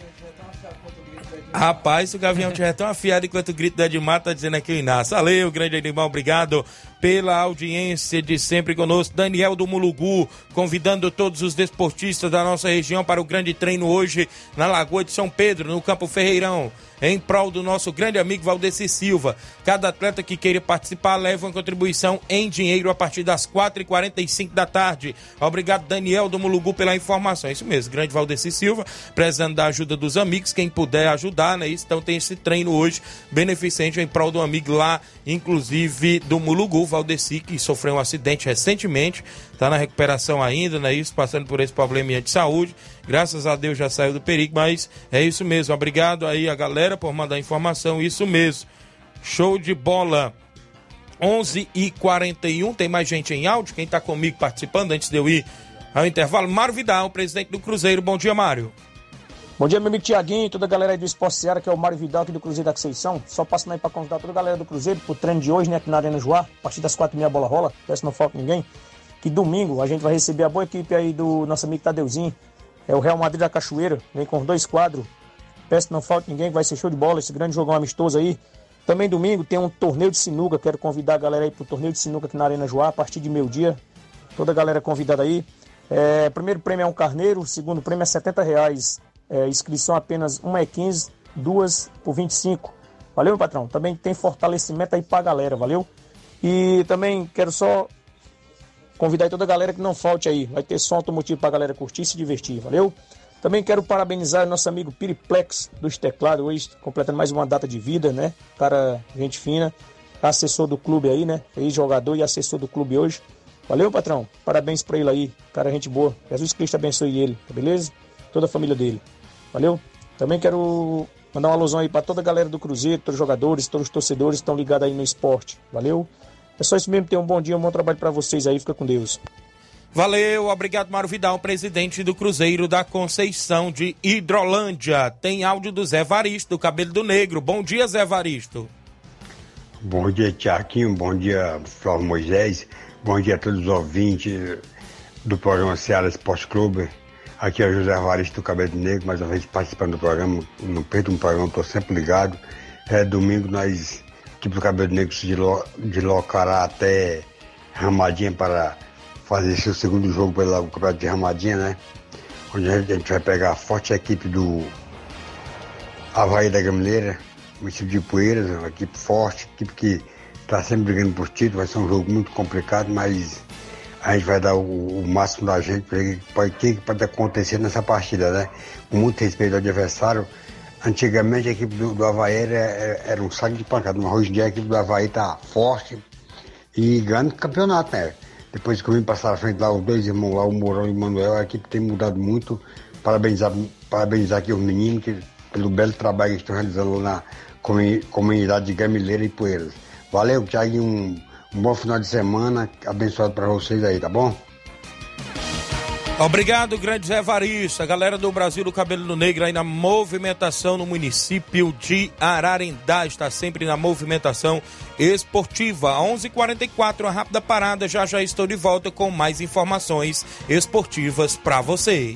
S1: Rapaz, o Gavião tiver tão afiado enquanto o grito do Edmar tá dizendo aqui o Inácio. Valeu, grande animal, obrigado pela audiência de sempre conosco. Daniel do Mulugu, convidando todos os desportistas da nossa região para o grande treino hoje na Lagoa de São Pedro, no Campo Ferreirão em prol do nosso grande amigo Valdeci Silva. Cada atleta que queira participar leva uma contribuição em dinheiro a partir das 4h45 da tarde. Obrigado, Daniel do Mulugu, pela informação. É isso mesmo, grande Valdeci Silva, precisando da ajuda dos amigos, quem puder ajudar, né? Então tem esse treino hoje beneficente em prol do amigo lá, inclusive do Mulugu, Valdeci, que sofreu um acidente recentemente, está na recuperação ainda, né? Isso, passando por esse probleminha de saúde. Graças a Deus já saiu do perigo, mas é isso mesmo. Obrigado aí a galera por mandar informação, isso mesmo. Show de bola. 11 e 41 tem mais gente em áudio. Quem está comigo participando antes de eu ir ao intervalo? Mário Vidal, presidente do Cruzeiro. Bom dia, Mário.
S8: Bom dia, meu amigo Tiaguinho, toda a galera aí do Esporte Seara, que é o Mário Vidal aqui do Cruzeiro da Conceição. Só passando aí para convidar toda a galera do Cruzeiro pro treino de hoje, né, aqui na Arena Joá, a partir das quatro e meia bola rola, peço não falta ninguém. Que domingo a gente vai receber a boa equipe aí do nosso amigo Tadeuzinho, é o Real Madrid da Cachoeira, vem com dois quadros. Peço que não falte ninguém, vai ser show de bola esse grande jogão amistoso aí. Também domingo tem um torneio de sinuca, quero convidar a galera aí pro torneio de sinuca aqui na Arena Joá, a partir de meio dia. Toda a galera convidada aí. É, primeiro prêmio é um carneiro, segundo prêmio é 70 reais. É, inscrição apenas uma é 15, duas por 25. Valeu, meu patrão? Também tem fortalecimento aí pra galera, valeu? E também quero só convidar toda a galera que não falte aí. Vai ter som automotivo pra galera curtir e se divertir, valeu? Também quero parabenizar nosso amigo Piriplex dos teclados, hoje completando mais uma data de vida, né? Cara, gente fina, assessor do clube aí, né? Ex-jogador e assessor do clube hoje. Valeu, patrão. Parabéns pra ele aí. Cara, gente boa. Jesus Cristo abençoe ele, tá beleza? Toda a família dele. Valeu? Também quero mandar uma alusão aí para toda a galera do Cruzeiro, todos os jogadores, todos os torcedores que estão ligados aí no esporte. Valeu? É só isso mesmo. Tenham um bom dia, um bom trabalho para vocês aí. Fica com Deus.
S1: Valeu, obrigado Mário Vidal, presidente do Cruzeiro da Conceição de Hidrolândia. Tem áudio do Zé Varisto, do Cabelo do Negro. Bom dia, Zé Varisto.
S9: Bom dia, Tiaquinho. Bom dia, Flávio Moisés. Bom dia a todos os ouvintes do programa Ceará Esporte Clube. Aqui é o José Varisto do Cabelo Negro, mais uma vez participando do programa. Não perco um programa, estou sempre ligado. É domingo nós, tipo do Cabelo Negro, se deslocará até Ramadinha para fazer seu segundo jogo pelo Campeonato de Ramadinha, né? Onde a gente vai pegar a forte equipe do Havaí da Gamileira, município de Poeiras, uma equipe forte, equipe que está sempre brigando por título, vai ser um jogo muito complicado, mas a gente vai dar o, o máximo da gente para o que pode acontecer nessa partida, né? Com muito respeito ao adversário. Antigamente a equipe do, do Havaí era, era, um saco de pancada, mas hoje em dia a equipe do Havaí está forte e o campeonato, né? Depois que eu vim passar à frente lá, os dois irmãos lá, o Mourão e o Manuel, a equipe tem mudado muito. Parabenizar, parabenizar aqui os meninos que, pelo belo trabalho que estão realizando na comunidade de Gamileira e Poeiras. Valeu, Thiago, um, um bom final de semana, abençoado para vocês aí, tá bom?
S1: Obrigado, grande Zé Varista. Galera do Brasil do Cabelo Negro aí na movimentação no município de Ararendá. Está sempre na movimentação esportiva. 11:44 h 44 a rápida parada. Já já estou de volta com mais informações esportivas para você.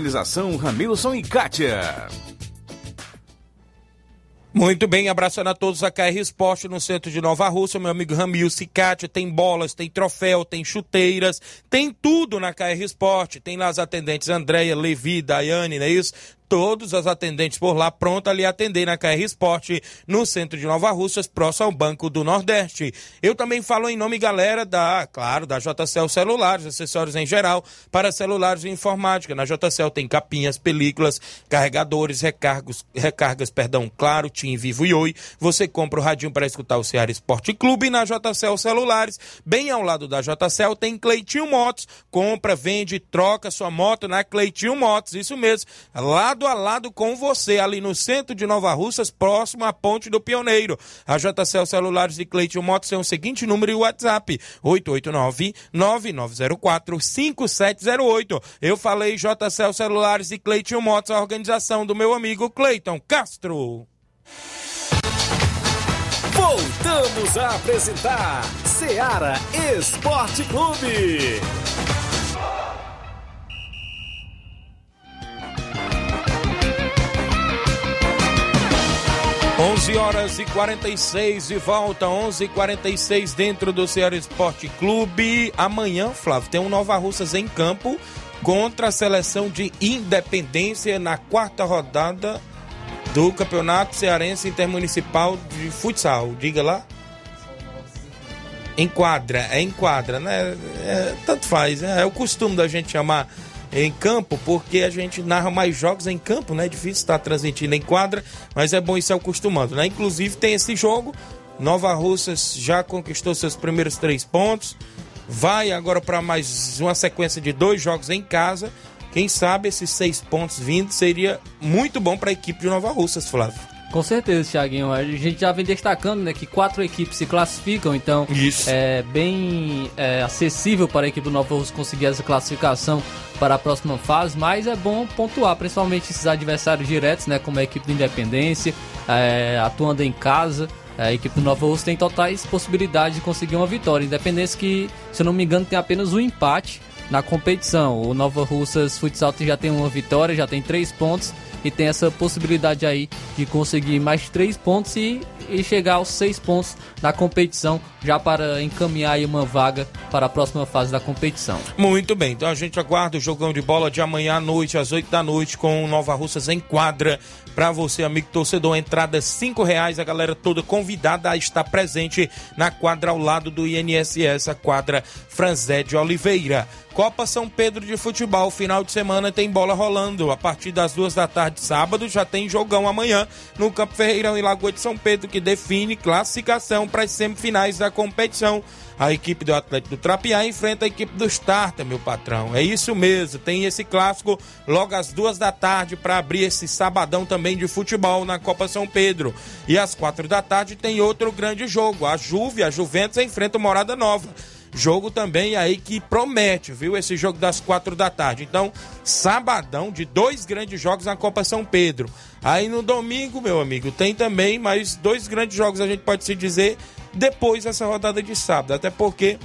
S10: Ramilson e Kátia.
S1: Muito bem, abraçando a todos a KR Esporte no centro de Nova Rússia, meu amigo Ramil Cicate, tem bolas, tem troféu, tem chuteiras, tem tudo na KR Esporte, tem lá as atendentes Andréia, Levi, Daiane, não é isso? Todos as atendentes por lá pronta a lhe atender na KR Esporte, no centro de Nova Russas, próximo ao Banco do Nordeste. Eu também falo em nome, galera, da, claro, da JCL Celulares, acessórios em geral para celulares e informática. Na JCL tem capinhas, películas, carregadores, recargos, recargas, perdão, claro, Tim, Vivo e Oi. Você compra o radinho para escutar o Ceará Esporte Clube na JCL Celulares. Bem ao lado da JCL tem Cleitinho Motos. Compra, vende, troca sua moto na Cleitinho Motos. Isso mesmo. Lá lado a lado com você, ali no centro de Nova Russas, próximo à Ponte do Pioneiro. A JCL Celulares e Cleiton Motos tem o seguinte número e WhatsApp: 889-9904-5708. Eu falei JCL Celulares e Cleiton Motos, a organização do meu amigo Cleiton Castro.
S3: Voltamos a apresentar Seara Esporte Clube.
S1: 11 horas e 46 de volta, 11 e 46 dentro do Ceará Esporte Clube. Amanhã, Flávio, tem um Nova Russas em campo contra a seleção de Independência na quarta rodada do Campeonato Cearense Intermunicipal de Futsal. Diga lá. Enquadra, é enquadra, né? É, tanto faz, né? é o costume da gente chamar em campo, porque a gente narra mais jogos em campo, né? É difícil estar transmitindo em quadra, mas é bom isso acostumando, né? Inclusive tem esse jogo, Nova Russas já conquistou seus primeiros três pontos, vai agora para mais uma sequência de dois jogos em casa. Quem sabe esses seis pontos vindo seria muito bom para a equipe de Nova Russas, Flávio.
S2: Com certeza, Thiaguinho. A gente já vem destacando né, que quatro equipes se classificam, então
S1: Isso.
S2: é bem é, acessível para a equipe do Nova Rússia conseguir essa classificação para a próxima fase, mas é bom pontuar, principalmente esses adversários diretos, né, como a equipe do Independência, é, atuando em casa. A equipe do Nova Rússia tem totais possibilidades de conseguir uma vitória. Independência que, se eu não me engano, tem apenas um empate na competição. O Nova Russas Futsal já tem uma vitória, já tem três pontos e tem essa possibilidade aí de conseguir mais três pontos e, e chegar aos seis pontos da competição, já para encaminhar aí uma vaga para a próxima fase da competição.
S1: Muito bem, então a gente aguarda o jogão de bola de amanhã à noite, às oito da noite, com Nova Russas em quadra. Para você, amigo torcedor, entrada cinco reais, a galera toda convidada a estar presente na quadra ao lado do INSS, a quadra Franzé de Oliveira. Copa São Pedro de Futebol, final de semana tem bola rolando. A partir das duas da tarde, sábado, já tem jogão amanhã no Campo Ferreirão em Lagoa de São Pedro, que define classificação para as semifinais da competição. A equipe do Atlético do Trapiá enfrenta a equipe do Starter, meu patrão. É isso mesmo. Tem esse clássico logo às duas da tarde para abrir esse sabadão também de futebol na Copa São Pedro. E às quatro da tarde tem outro grande jogo. A Juve, a Juventus enfrenta o Morada Nova. Jogo também aí que promete, viu? Esse jogo das quatro da tarde. Então, sabadão de dois grandes jogos na Copa São Pedro. Aí no domingo, meu amigo, tem também mais dois grandes jogos, a gente pode se dizer, depois dessa rodada de sábado. Até porque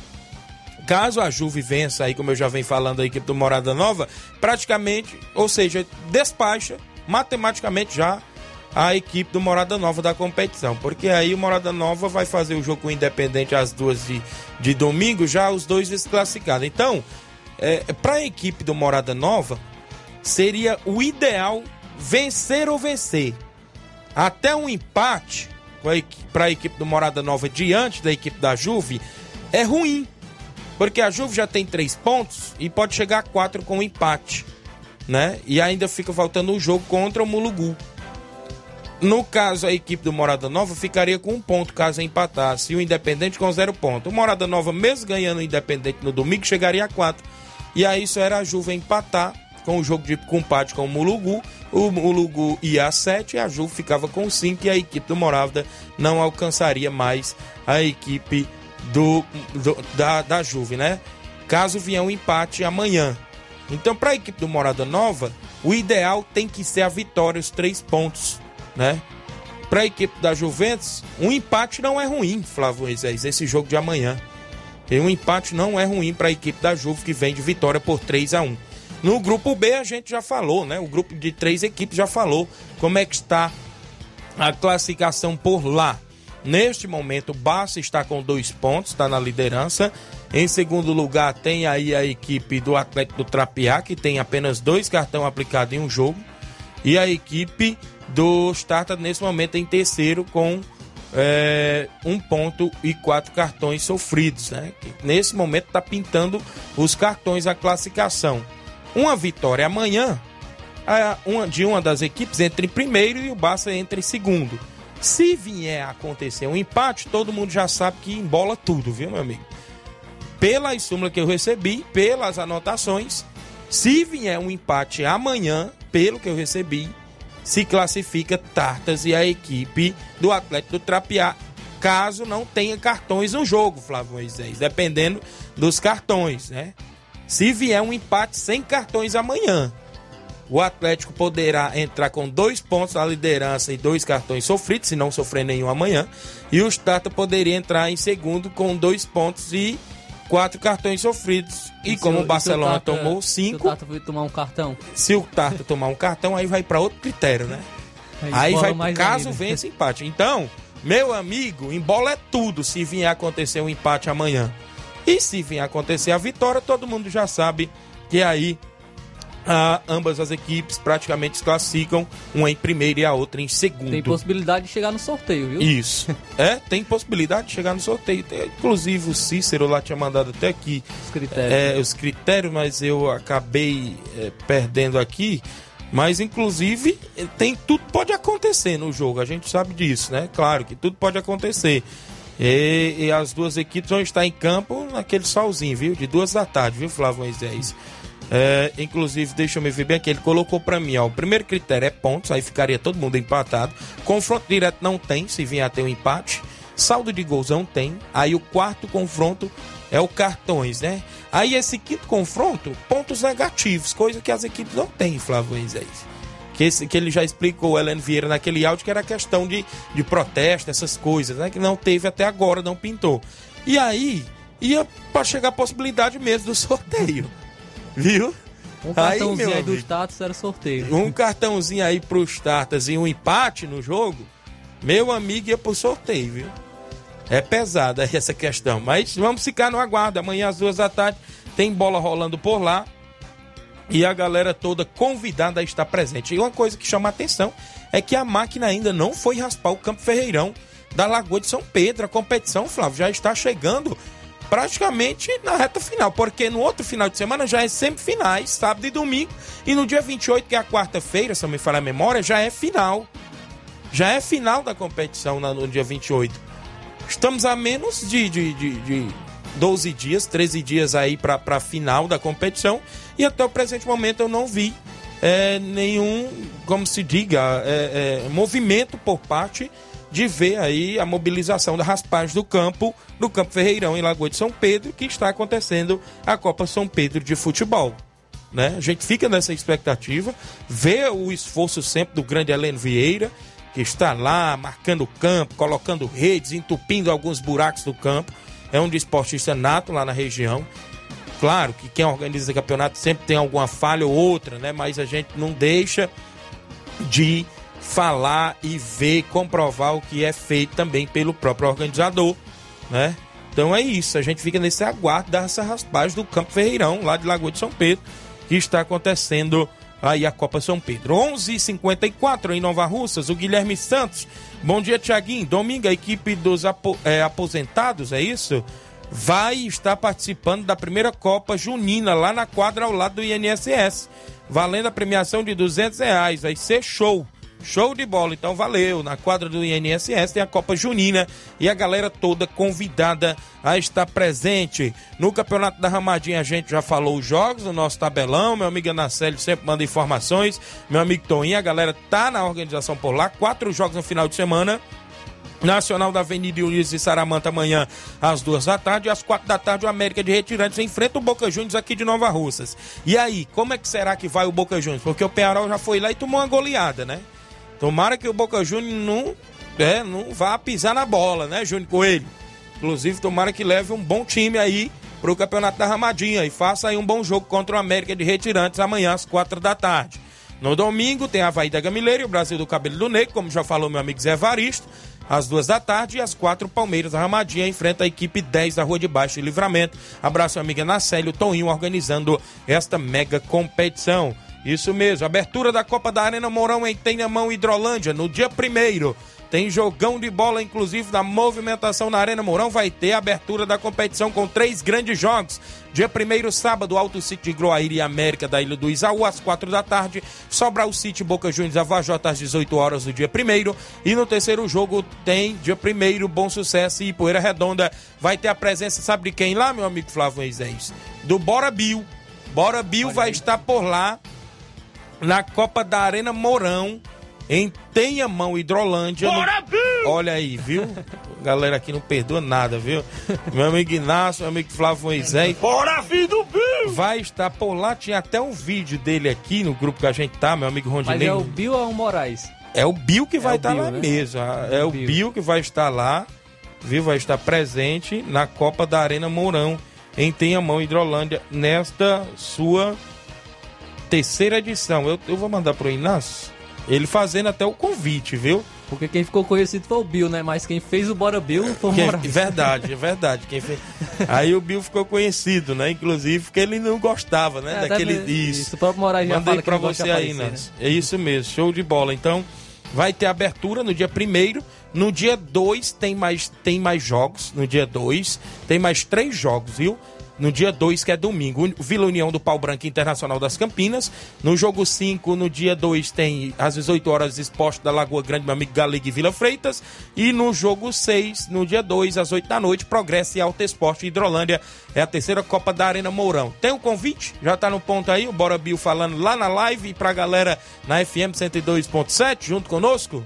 S1: caso a Juve vença aí, como eu já venho falando, a equipe do Morada Nova, praticamente, ou seja, despacha matematicamente já a equipe do Morada Nova da competição. Porque aí o Morada Nova vai fazer o jogo independente às duas de, de domingo, já os dois desclassificados. Então, é, para a equipe do Morada Nova, seria o vencer ou vencer. Até um empate para a equipe do Morada Nova diante da equipe da Juve é ruim. Porque a Juve já tem três pontos e pode chegar a quatro com um empate. Né? E ainda fica faltando o um jogo contra o Mulugu. No caso, a equipe do Morada Nova ficaria com um ponto caso empatasse e o Independente com zero ponto. O Morada Nova, mesmo ganhando o Independente no domingo, chegaria a quatro. E aí isso era a Juve empatar com o jogo de compate com o Mulugu. O Mulugu ia a 7 e a Juve ficava com 5 e a equipe do Morávida não alcançaria mais a equipe do, do da, da Juve, né? Caso vier um empate amanhã. Então, para a equipe do Morada Nova, o ideal tem que ser a vitória, os três pontos, né? Para a equipe da Juventus, um empate não é ruim, Flávio Moisés, esse jogo de amanhã. E um empate não é ruim para a equipe da Juve, que vem de vitória por 3 a 1 No grupo B, a gente já falou, né? O grupo de três equipes já falou como é que está a classificação por lá. Neste momento, o Barça está com dois pontos, está na liderança. Em segundo lugar, tem aí a equipe do Atlético do Trapiá, que tem apenas dois cartões aplicados em um jogo. E a equipe do Starta, nesse momento, em terceiro, com é, um ponto e quatro cartões sofridos. Né? Nesse momento, está pintando os cartões a classificação. Uma vitória amanhã de uma das equipes entre primeiro e o Barça entra em segundo. Se vier a acontecer um empate, todo mundo já sabe que embola tudo, viu, meu amigo? Pela súmula que eu recebi, pelas anotações, se vier um empate amanhã, pelo que eu recebi, se classifica Tartas e a equipe do Atlético do Trapiá, caso não tenha cartões no jogo, Flávio Moisés, dependendo dos cartões, né? Se vier um empate sem cartões amanhã, o Atlético poderá entrar com dois pontos na liderança e dois cartões sofridos, se não sofrer nenhum amanhã. E o Tata poderia entrar em segundo com dois pontos e quatro cartões sofridos. E, e como o Barcelona tata, tomou cinco. Se o
S2: Tata tomar um cartão.
S1: Se o Tata tomar um cartão, aí vai para outro critério, né? Aí, aí vai caso venha esse empate. Então, meu amigo, embola é tudo se vier acontecer um empate amanhã. E se vier acontecer a vitória, todo mundo já sabe que aí ah, ambas as equipes praticamente se classificam, uma em primeiro e a outra em segundo.
S2: Tem possibilidade de chegar no sorteio, viu?
S1: Isso. [laughs] é, tem possibilidade de chegar no sorteio. Tem, inclusive o Cícero lá tinha mandado até aqui
S2: os critérios,
S1: é, os critérios mas eu acabei é, perdendo aqui. Mas inclusive tem tudo pode acontecer no jogo, a gente sabe disso, né? Claro que tudo pode acontecer. E, e, as duas equipes vão estar em campo naquele solzinho, viu? De duas da tarde, viu, Flávio Moisés? É, inclusive, deixa eu me ver bem aqui, ele colocou para mim, ó, o primeiro critério é pontos, aí ficaria todo mundo empatado. Confronto direto não tem, se vier a ter um empate. Saldo de gols não tem. Aí o quarto confronto é o cartões, né? Aí esse quinto confronto, pontos negativos, coisa que as equipes não têm, Flávio Reis. Que, esse, que ele já explicou, Helen Vieira, naquele áudio, que era questão de, de protesto, essas coisas, né? Que não teve até agora, não pintou. E aí, ia para chegar a possibilidade mesmo do sorteio. Viu?
S2: Um cartãozinho aí, aí dos Tatas era sorteio.
S1: Um cartãozinho aí pros Tatas e um empate no jogo, meu amigo ia pro sorteio, viu? É pesada essa questão. Mas vamos ficar no aguardo. Amanhã às duas da tarde tem bola rolando por lá. E a galera toda convidada a estar presente. E uma coisa que chama a atenção é que a máquina ainda não foi raspar o Campo Ferreirão da Lagoa de São Pedro. A competição, Flávio, já está chegando praticamente na reta final, porque no outro final de semana já é semifinais, sábado e domingo, e no dia 28, que é a quarta-feira, se eu me falar a memória, já é final. Já é final da competição no dia 28. Estamos a menos de, de, de, de 12 dias, 13 dias aí para a final da competição, e até o presente momento eu não vi é, nenhum, como se diga, é, é, movimento por parte de ver aí a mobilização da raspagem do campo, do Campo Ferreirão em Lagoa de São Pedro, que está acontecendo a Copa São Pedro de futebol. Né? A gente fica nessa expectativa, vê o esforço sempre do grande Heleno Vieira, que está lá marcando o campo, colocando redes, entupindo alguns buracos do campo. É um desportista nato lá na região. Claro que quem organiza campeonato sempre tem alguma falha ou outra, né? Mas a gente não deixa de falar e ver, comprovar o que é feito também pelo próprio organizador, né? Então é isso, a gente fica nesse aguardo dessa raspagem do Campo Ferreirão, lá de Lagoa de São Pedro, que está acontecendo aí a Copa São Pedro. 11:54 em Nova Russas, o Guilherme Santos. Bom dia, Tiaguinho. Domingo a equipe dos apo é, aposentados, é isso? Vai estar participando da primeira Copa Junina lá na quadra ao lado do INSS, valendo a premiação de 200 reais. Vai ser show Show de bola, então valeu. Na quadra do INSS tem a Copa Junina e a galera toda convidada a estar presente. No Campeonato da Ramadinha a gente já falou os jogos no nosso tabelão. Meu amigo Anacélio sempre manda informações. Meu amigo Toninho, a galera tá na organização por lá. Quatro jogos no final de semana. Nacional da Avenida Ulisses e Saramanta amanhã às duas da tarde e às quatro da tarde o América de Retirantes enfrenta o Boca Juniors aqui de Nova Russas. E aí, como é que será que vai o Boca Juniors? Porque o Penharol já foi lá e tomou uma goleada, né? Tomara que o Boca Juniors não, é, não vá pisar na bola, né, Júnior Coelho? Inclusive, tomara que leve um bom time aí para o Campeonato da Ramadinha e faça aí um bom jogo contra o América de Retirantes amanhã às quatro da tarde. No domingo tem a Havaí da Gamileira e o Brasil do Cabelo do Negro, como já falou meu amigo Zé Varisto. Às duas da tarde e às quatro, Palmeiras da Ramadinha enfrenta a equipe 10 da Rua de Baixo de Livramento. Abraço, amiga Nacélio Toninho, organizando esta mega competição. Isso mesmo, abertura da Copa da Arena Mourão em Tenhamão, Hidrolândia, no dia primeiro. Tem jogão de bola, inclusive, da movimentação na Arena Mourão. Vai ter a abertura da competição com três grandes jogos. Dia 1 sábado, Alto City de Groaíra e América da Ilha do Isaú, às quatro da tarde. Sobral City, Boca Juniors, Avajota, às 18 horas do dia 1 E no terceiro jogo tem, dia 1 Bom Sucesso e Poeira Redonda. Vai ter a presença, sabe de quem lá, meu amigo Flávio Moisés? Do Bora Bill. Bora Bill vai estar por lá na Copa da Arena Mourão, em Tenhamão, Hidrolândia.
S5: Bora,
S1: no...
S5: Bill!
S1: Olha aí, viu? Galera aqui não perdoa nada, viu? Meu amigo Inácio, meu amigo Flávio Moisés.
S5: Bora, filho do Bill!
S1: Vai estar por lá, tinha até um vídeo dele aqui no grupo que a gente tá, meu amigo
S2: Mas
S1: Rondinei.
S2: é o Bill ou é o Moraes?
S1: É o Bill que vai
S2: o
S1: estar
S2: Bill,
S1: lá
S2: né?
S1: mesmo. É o
S2: Bill.
S1: Bill que vai estar lá, viu? Vai estar presente na Copa da Arena Mourão, em Tenhamão, Hidrolândia, nesta sua terceira edição. Eu, eu vou mandar pro Inácio, ele fazendo até o convite, viu?
S2: Porque quem ficou conhecido foi o Bill, né? Mas quem fez o Bora Bill foi o
S1: Que-
S2: Moraes.
S1: verdade, é verdade. Quem fez... Aí o Bill ficou conhecido, né? Inclusive porque ele não gostava, né?
S2: É,
S1: Daquele.
S2: deve-
S1: isso.
S2: isso, o próprio Moraes já
S1: Mandei
S2: fala que
S1: pra você aí, Nancy. É isso mesmo, show de bola. Então, vai ter abertura no dia 1 No dia 2 tem mais, tem mais jogos. No dia 2 tem mais três jogos, viu? No dia 2, que é domingo, o Vila União do Pau Branco Internacional das Campinas. No jogo 5, no dia 2, tem às 18 horas Esporte da Lagoa Grande, meu amigo Galega e Vila Freitas. E no jogo 6, no dia 2, às 8 da noite, Progresso e Alto Esporte Hidrolândia. É a terceira Copa da Arena Mourão. Tem um convite? Já tá no ponto aí, o Bora Bill falando lá na live e pra galera na FM 102.7, junto conosco.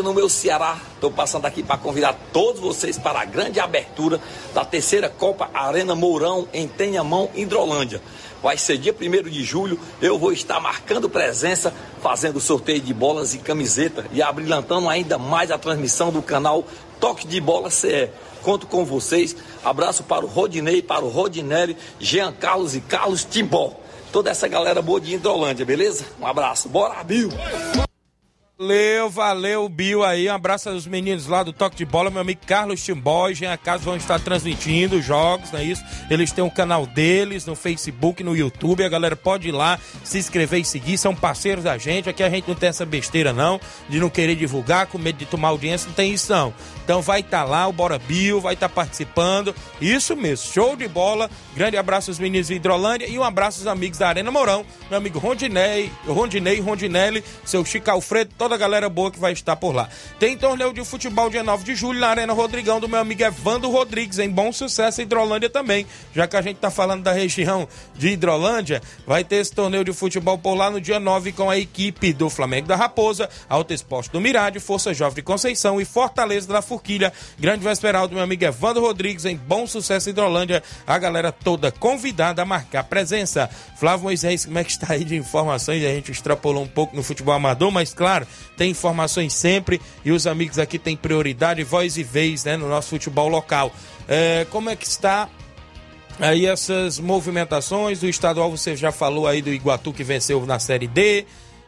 S11: No meu Ceará. Estou passando aqui para convidar todos vocês para a grande abertura da terceira Copa Arena Mourão em Tenhamão, Hidrolândia. Vai ser dia 1 de julho. Eu vou estar marcando presença, fazendo sorteio de bolas e camiseta e abrilhantando ainda mais a transmissão do canal Toque de Bola CE. Conto com vocês. Abraço para o Rodinei, para o Rodinelli, Jean Carlos e Carlos Timbó. Toda essa galera boa de Hidrolândia, beleza? Um abraço. Bora, Bill!
S1: Valeu, valeu, Bill aí. Um abraço aos meninos lá do Toque de Bola. Meu amigo Carlos Timbó e Jean Carlos vão estar transmitindo os jogos, não é isso? Eles têm um canal deles no Facebook, no YouTube. A galera pode ir lá, se inscrever e seguir. São parceiros da gente. Aqui a gente não tem essa besteira, não, de não querer divulgar, com medo de tomar audiência. Não tem isso, não. Então vai estar lá, o Bora Bill vai estar participando. Isso mesmo, show de bola. Grande abraço aos meninos de Hidrolândia e um abraço aos amigos da Arena Mourão. Meu amigo Rondinei, Rondinei, Rondinelli, seu Chico Alfredo, toda a galera boa que vai estar por lá. Tem torneio de futebol dia 9 de julho na Arena Rodrigão do meu amigo Evandro Rodrigues, em bom sucesso em Hidrolândia também. Já que a gente tá falando da região de Hidrolândia, vai ter esse torneio de futebol por lá no dia 9 com a equipe do Flamengo da Raposa, Alto Esporte do Mirade, Força Jovem de Conceição e Fortaleza da Forquilha. Grande Vesperal do meu amigo Evandro Rodrigues, em bom sucesso em Hidrolândia. A galera toda convidada a marcar presença. Flávio Moisés, como é que está aí de informações? A gente extrapolou um pouco no futebol amador, mas claro, tem informações sempre e os amigos aqui têm prioridade, voz e vez, né, no nosso futebol local. É, como é que está aí essas movimentações do estadual? Você já falou aí do Iguatu que venceu na Série D.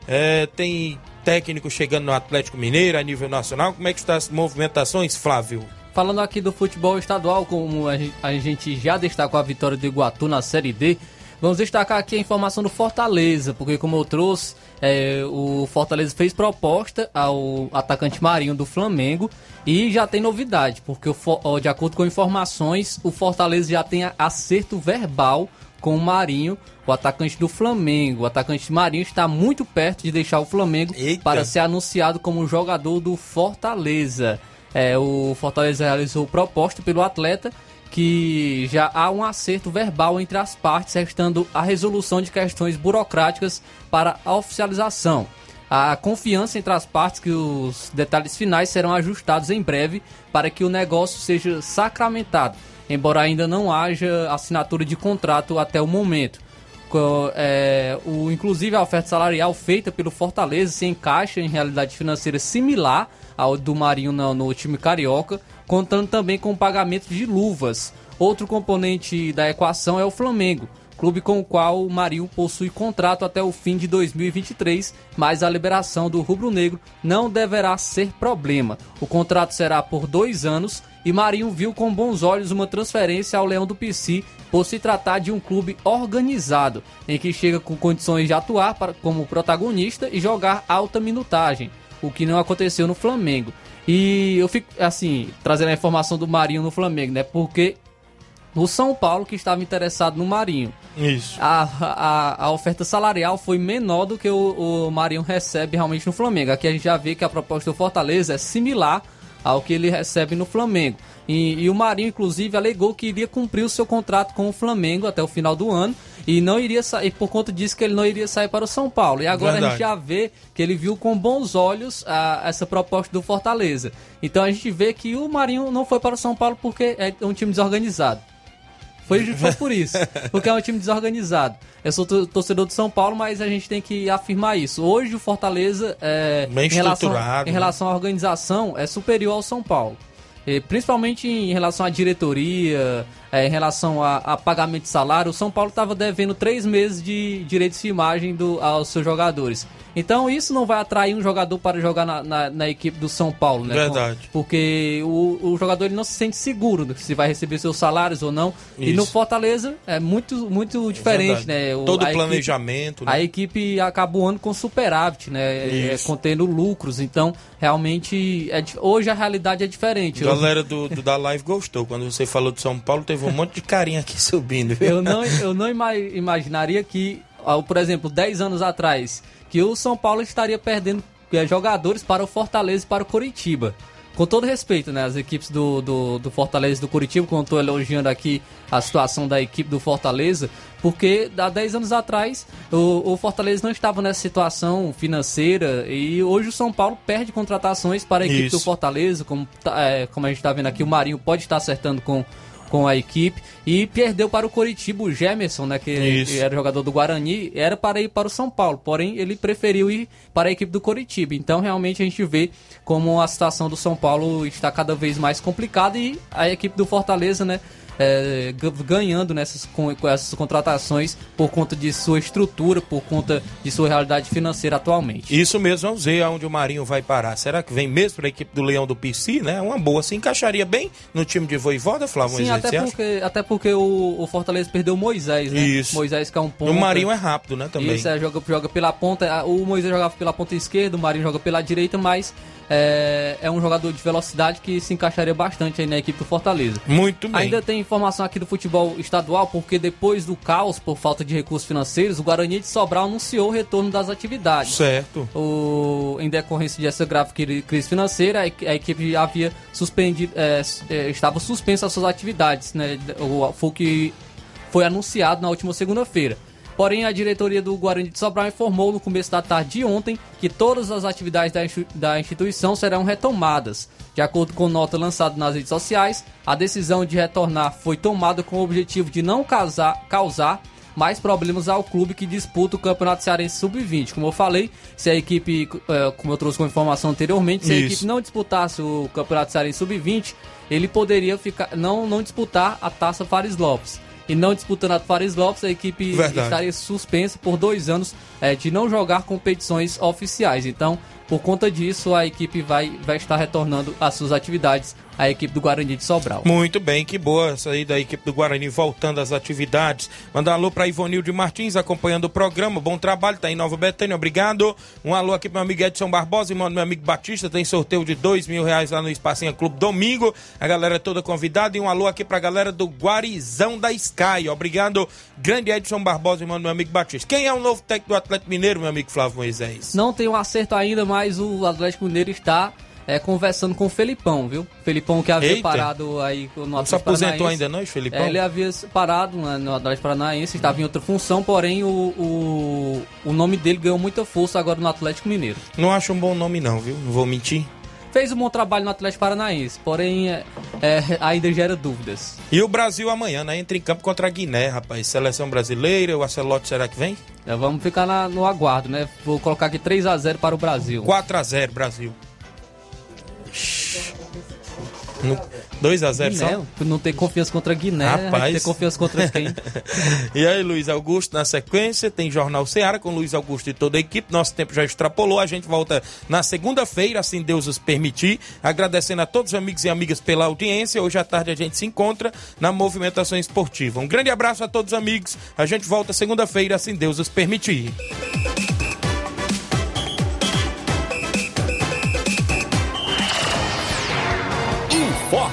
S1: É, tem técnico chegando no Atlético Mineiro a nível nacional. Como é que estão as movimentações, Flávio?
S2: Falando aqui do futebol estadual, como a gen- a gente já destacou a vitória do Iguatu na Série D, vamos destacar aqui a informação do Fortaleza, porque como eu trouxe, é, o Fortaleza fez proposta ao atacante Marinho do Flamengo e já tem novidade, porque o de acordo com informações, o Fortaleza já tem acerto verbal com o Marinho, o atacante do Flamengo. O atacante Marinho está muito perto de deixar o Flamengo
S1: Eita.
S2: para ser anunciado como jogador do Fortaleza. É, o Fortaleza realizou proposta pelo atleta que já há um acerto verbal entre as partes, restando a resolução de questões burocráticas para a oficialização. A confiança entre as partes que os detalhes finais serão ajustados em breve para que o negócio seja sacramentado, embora ainda não haja assinatura de contrato até o momento. É, o, inclusive a oferta salarial feita pelo Fortaleza se encaixa em realidade financeira similar ao do Marinho no, no time carioca, contando também com o pagamento de luvas. Outro componente da equação é o Flamengo, clube com o qual o Marinho possui contrato até o fim de 2023, mas a liberação do rubro-negro não deverá ser problema. O contrato será por dois anos e Marinho viu com bons olhos uma transferência ao Leão do PC por se tratar de um clube organizado, em que chega com condições de atuar para- como protagonista e jogar alta minutagem, o que não aconteceu no Flamengo. E eu fico, assim, trazendo a informação do Marinho no Flamengo, né? Porque o São Paulo que estava interessado no Marinho.
S1: Isso.
S2: A, a, a oferta salarial foi menor do que o, o Marinho recebe realmente no Flamengo. Aqui a gente já vê que a proposta do Fortaleza é similar ao que ele recebe no Flamengo. E, e o Marinho, inclusive, alegou que iria cumprir o seu contrato com o Flamengo até o final do ano e não iria sair, por conta disso que ele não iria sair para o São Paulo. E agora a
S1: Verdade.
S2: gente já vê que ele viu com bons olhos a, essa proposta do Fortaleza. Então a gente vê que o Marinho não foi para o São Paulo porque é um time desorganizado. Foi, foi por isso. Porque é um time desorganizado. Eu sou to- torcedor do São Paulo, mas a gente tem que afirmar isso. Hoje o Fortaleza, é,
S1: Bem
S2: em, relação, em
S1: né?
S2: relação à organização, é superior ao São Paulo. E, principalmente em relação à diretoria, é, em relação a, a pagamento de salário, o São Paulo estava devendo três meses de direitos de imagem do, aos seus jogadores. Então isso não vai atrair um jogador para jogar na, na, na equipe do São Paulo, né?
S1: Verdade.
S2: Porque o, o jogador ele não se sente seguro se vai receber seus salários ou não. E no
S1: Isso.
S2: Fortaleza é muito, muito diferente,
S1: Verdade.
S2: né? O-
S1: Todo
S2: equipe-
S1: planejamento, né?
S2: A equipe acaba o ano com superávit, né? É,
S1: Isso.
S2: contendo lucros. Então, realmente, é hoje a realidade é diferente.
S1: A galera do, do- da live gostou. Quando você falou de São Paulo, teve um monte de carinha aqui subindo. viu?
S2: Eu não, eu não ima- imaginaria que, por exemplo, 10 anos atrás, que o São Paulo estaria perdendo eh, jogadores para o Fortaleza e para o Coritiba. Com todo respeito, né? As equipes do, do, do Fortaleza e do Curitiba, quando estou elogiando aqui a situação da equipe do Fortaleza, porque há 10 anos atrás o, o Fortaleza não estava nessa situação financeira e hoje o São Paulo perde contratações para a equipe
S1: Isso.
S2: do Fortaleza, como, tá- é, como a gente está vendo aqui, o Marinho pode estar acertando com, com a equipe e perdeu para o Coritiba o Gemerson, né, que,
S1: Isso.
S2: era jogador do Guarani, era para ir para o São Paulo, porém ele preferiu ir para a equipe do Coritiba. Então realmente a gente vê como a situação do São Paulo está cada vez mais complicada e a equipe do Fortaleza, né, é, ganhando nessas com, com essas contratações por conta de sua estrutura, por conta de sua realidade financeira atualmente.
S1: Isso mesmo, vamos ver aonde o Marinho vai parar. Será que vem mesmo para a equipe do Leão do PC, né? Uma boa, se encaixaria bem no time de Voivoda, Flávio
S2: Sim, até
S1: acha?
S2: porque, até porque o, o Fortaleza perdeu o Moisés, né?
S1: Isso.
S2: Moisés que é um
S1: E
S2: ponta.
S1: o Marinho é rápido, né, também.
S2: Isso, é, joga, joga pela ponta. O Moisés jogava pela ponta esquerda, o Marinho joga pela direita, mas é, é um jogador de velocidade que se encaixaria bastante aí na equipe do Fortaleza.
S1: Muito bem.
S2: Ainda tem informação aqui do futebol estadual, porque depois do caos por falta de recursos financeiros, o Guarani de Sobral anunciou o retorno das atividades.
S1: Certo.
S2: O, em decorrência dessa grave cri- crise financeira, a, equi- a equipe havia suspendido, é, é, estava suspensa as suas atividades, né? O, foi o que foi anunciado na última segunda-feira. Porém, a diretoria do Guarani de Sobral informou no começo da tarde de ontem que todas as atividades da, insti- da instituição serão retomadas. De acordo com nota lançada nas redes sociais, a decisão de retornar foi tomada com o objetivo de não causar, causar mais problemas ao clube que disputa o Campeonato Cearense Sub-20. Como eu falei, se a equipe, eh, como eu trouxe com informação anteriormente, se a
S1: Isso.
S2: equipe não disputasse o Campeonato Cearense Sub-20, ele poderia ficar não, não disputar a Taça Fares Lopes. E não disputando a Fares Lopes, a equipe
S1: Verdade.
S2: estaria suspensa por dois anos eh, de não jogar competições oficiais. Então, Por conta disso, a equipe vai, vai estar retornando às suas atividades a equipe do Guarani de Sobral.
S1: Muito bem, que boa essa aí da equipe do Guarani voltando às atividades. Mandar um alô para Ivonilde Martins acompanhando o programa. Bom trabalho, tá em Nova Betânia, obrigado. Um alô aqui para meu amigo Edson Barbosa, do meu amigo Batista. Tem sorteio de dois mil reais lá no Espacinha Clube domingo. A galera toda convidada. E um alô aqui para a galera do Guarizão da Sky. Obrigado, grande Edson Barbosa, do meu amigo Batista. Quem é o novo técnico do Atlético Mineiro, meu amigo Flávio Moisés?
S2: Não tem um acerto ainda, mas o Atlético Mineiro está é, conversando com o Felipão, viu? Felipão que havia Eita. parado aí no Atlético
S1: Não se aposentou ainda não, Felipão? É,
S2: ele havia parado no Atlético Paranaense, estava em outra função, porém o, o, o nome dele ganhou muita força agora no Atlético Mineiro.
S1: Não acho um bom nome não, viu? Não vou mentir
S2: fez um bom trabalho no Atlético Paranaense, porém é, é, ainda gera dúvidas.
S1: E o Brasil amanhã, né? Entra em campo contra a Guiné, rapaz. Seleção brasileira, o Acelote será que vem?
S2: É, vamos ficar na, no aguardo, né? Vou colocar aqui 3 a 0 para o Brasil.
S1: 4 a 0 Brasil. 2x0 só?
S2: Não ter confiança contra a Guiné, Rapaz. ter confiança contra [laughs] quem?
S1: e aí, Luiz Augusto, na sequência, tem Jornal Ceará com Luiz Augusto e toda a equipe. Nosso tempo já extrapolou. A gente volta na segunda-feira, assim Deus os permitir. Agradecendo a todos os amigos e amigas pela audiência. Hoje à tarde a gente se encontra na movimentação esportiva. Um grande abraço a todos os amigos. A gente volta segunda-feira, assim Deus os permitir.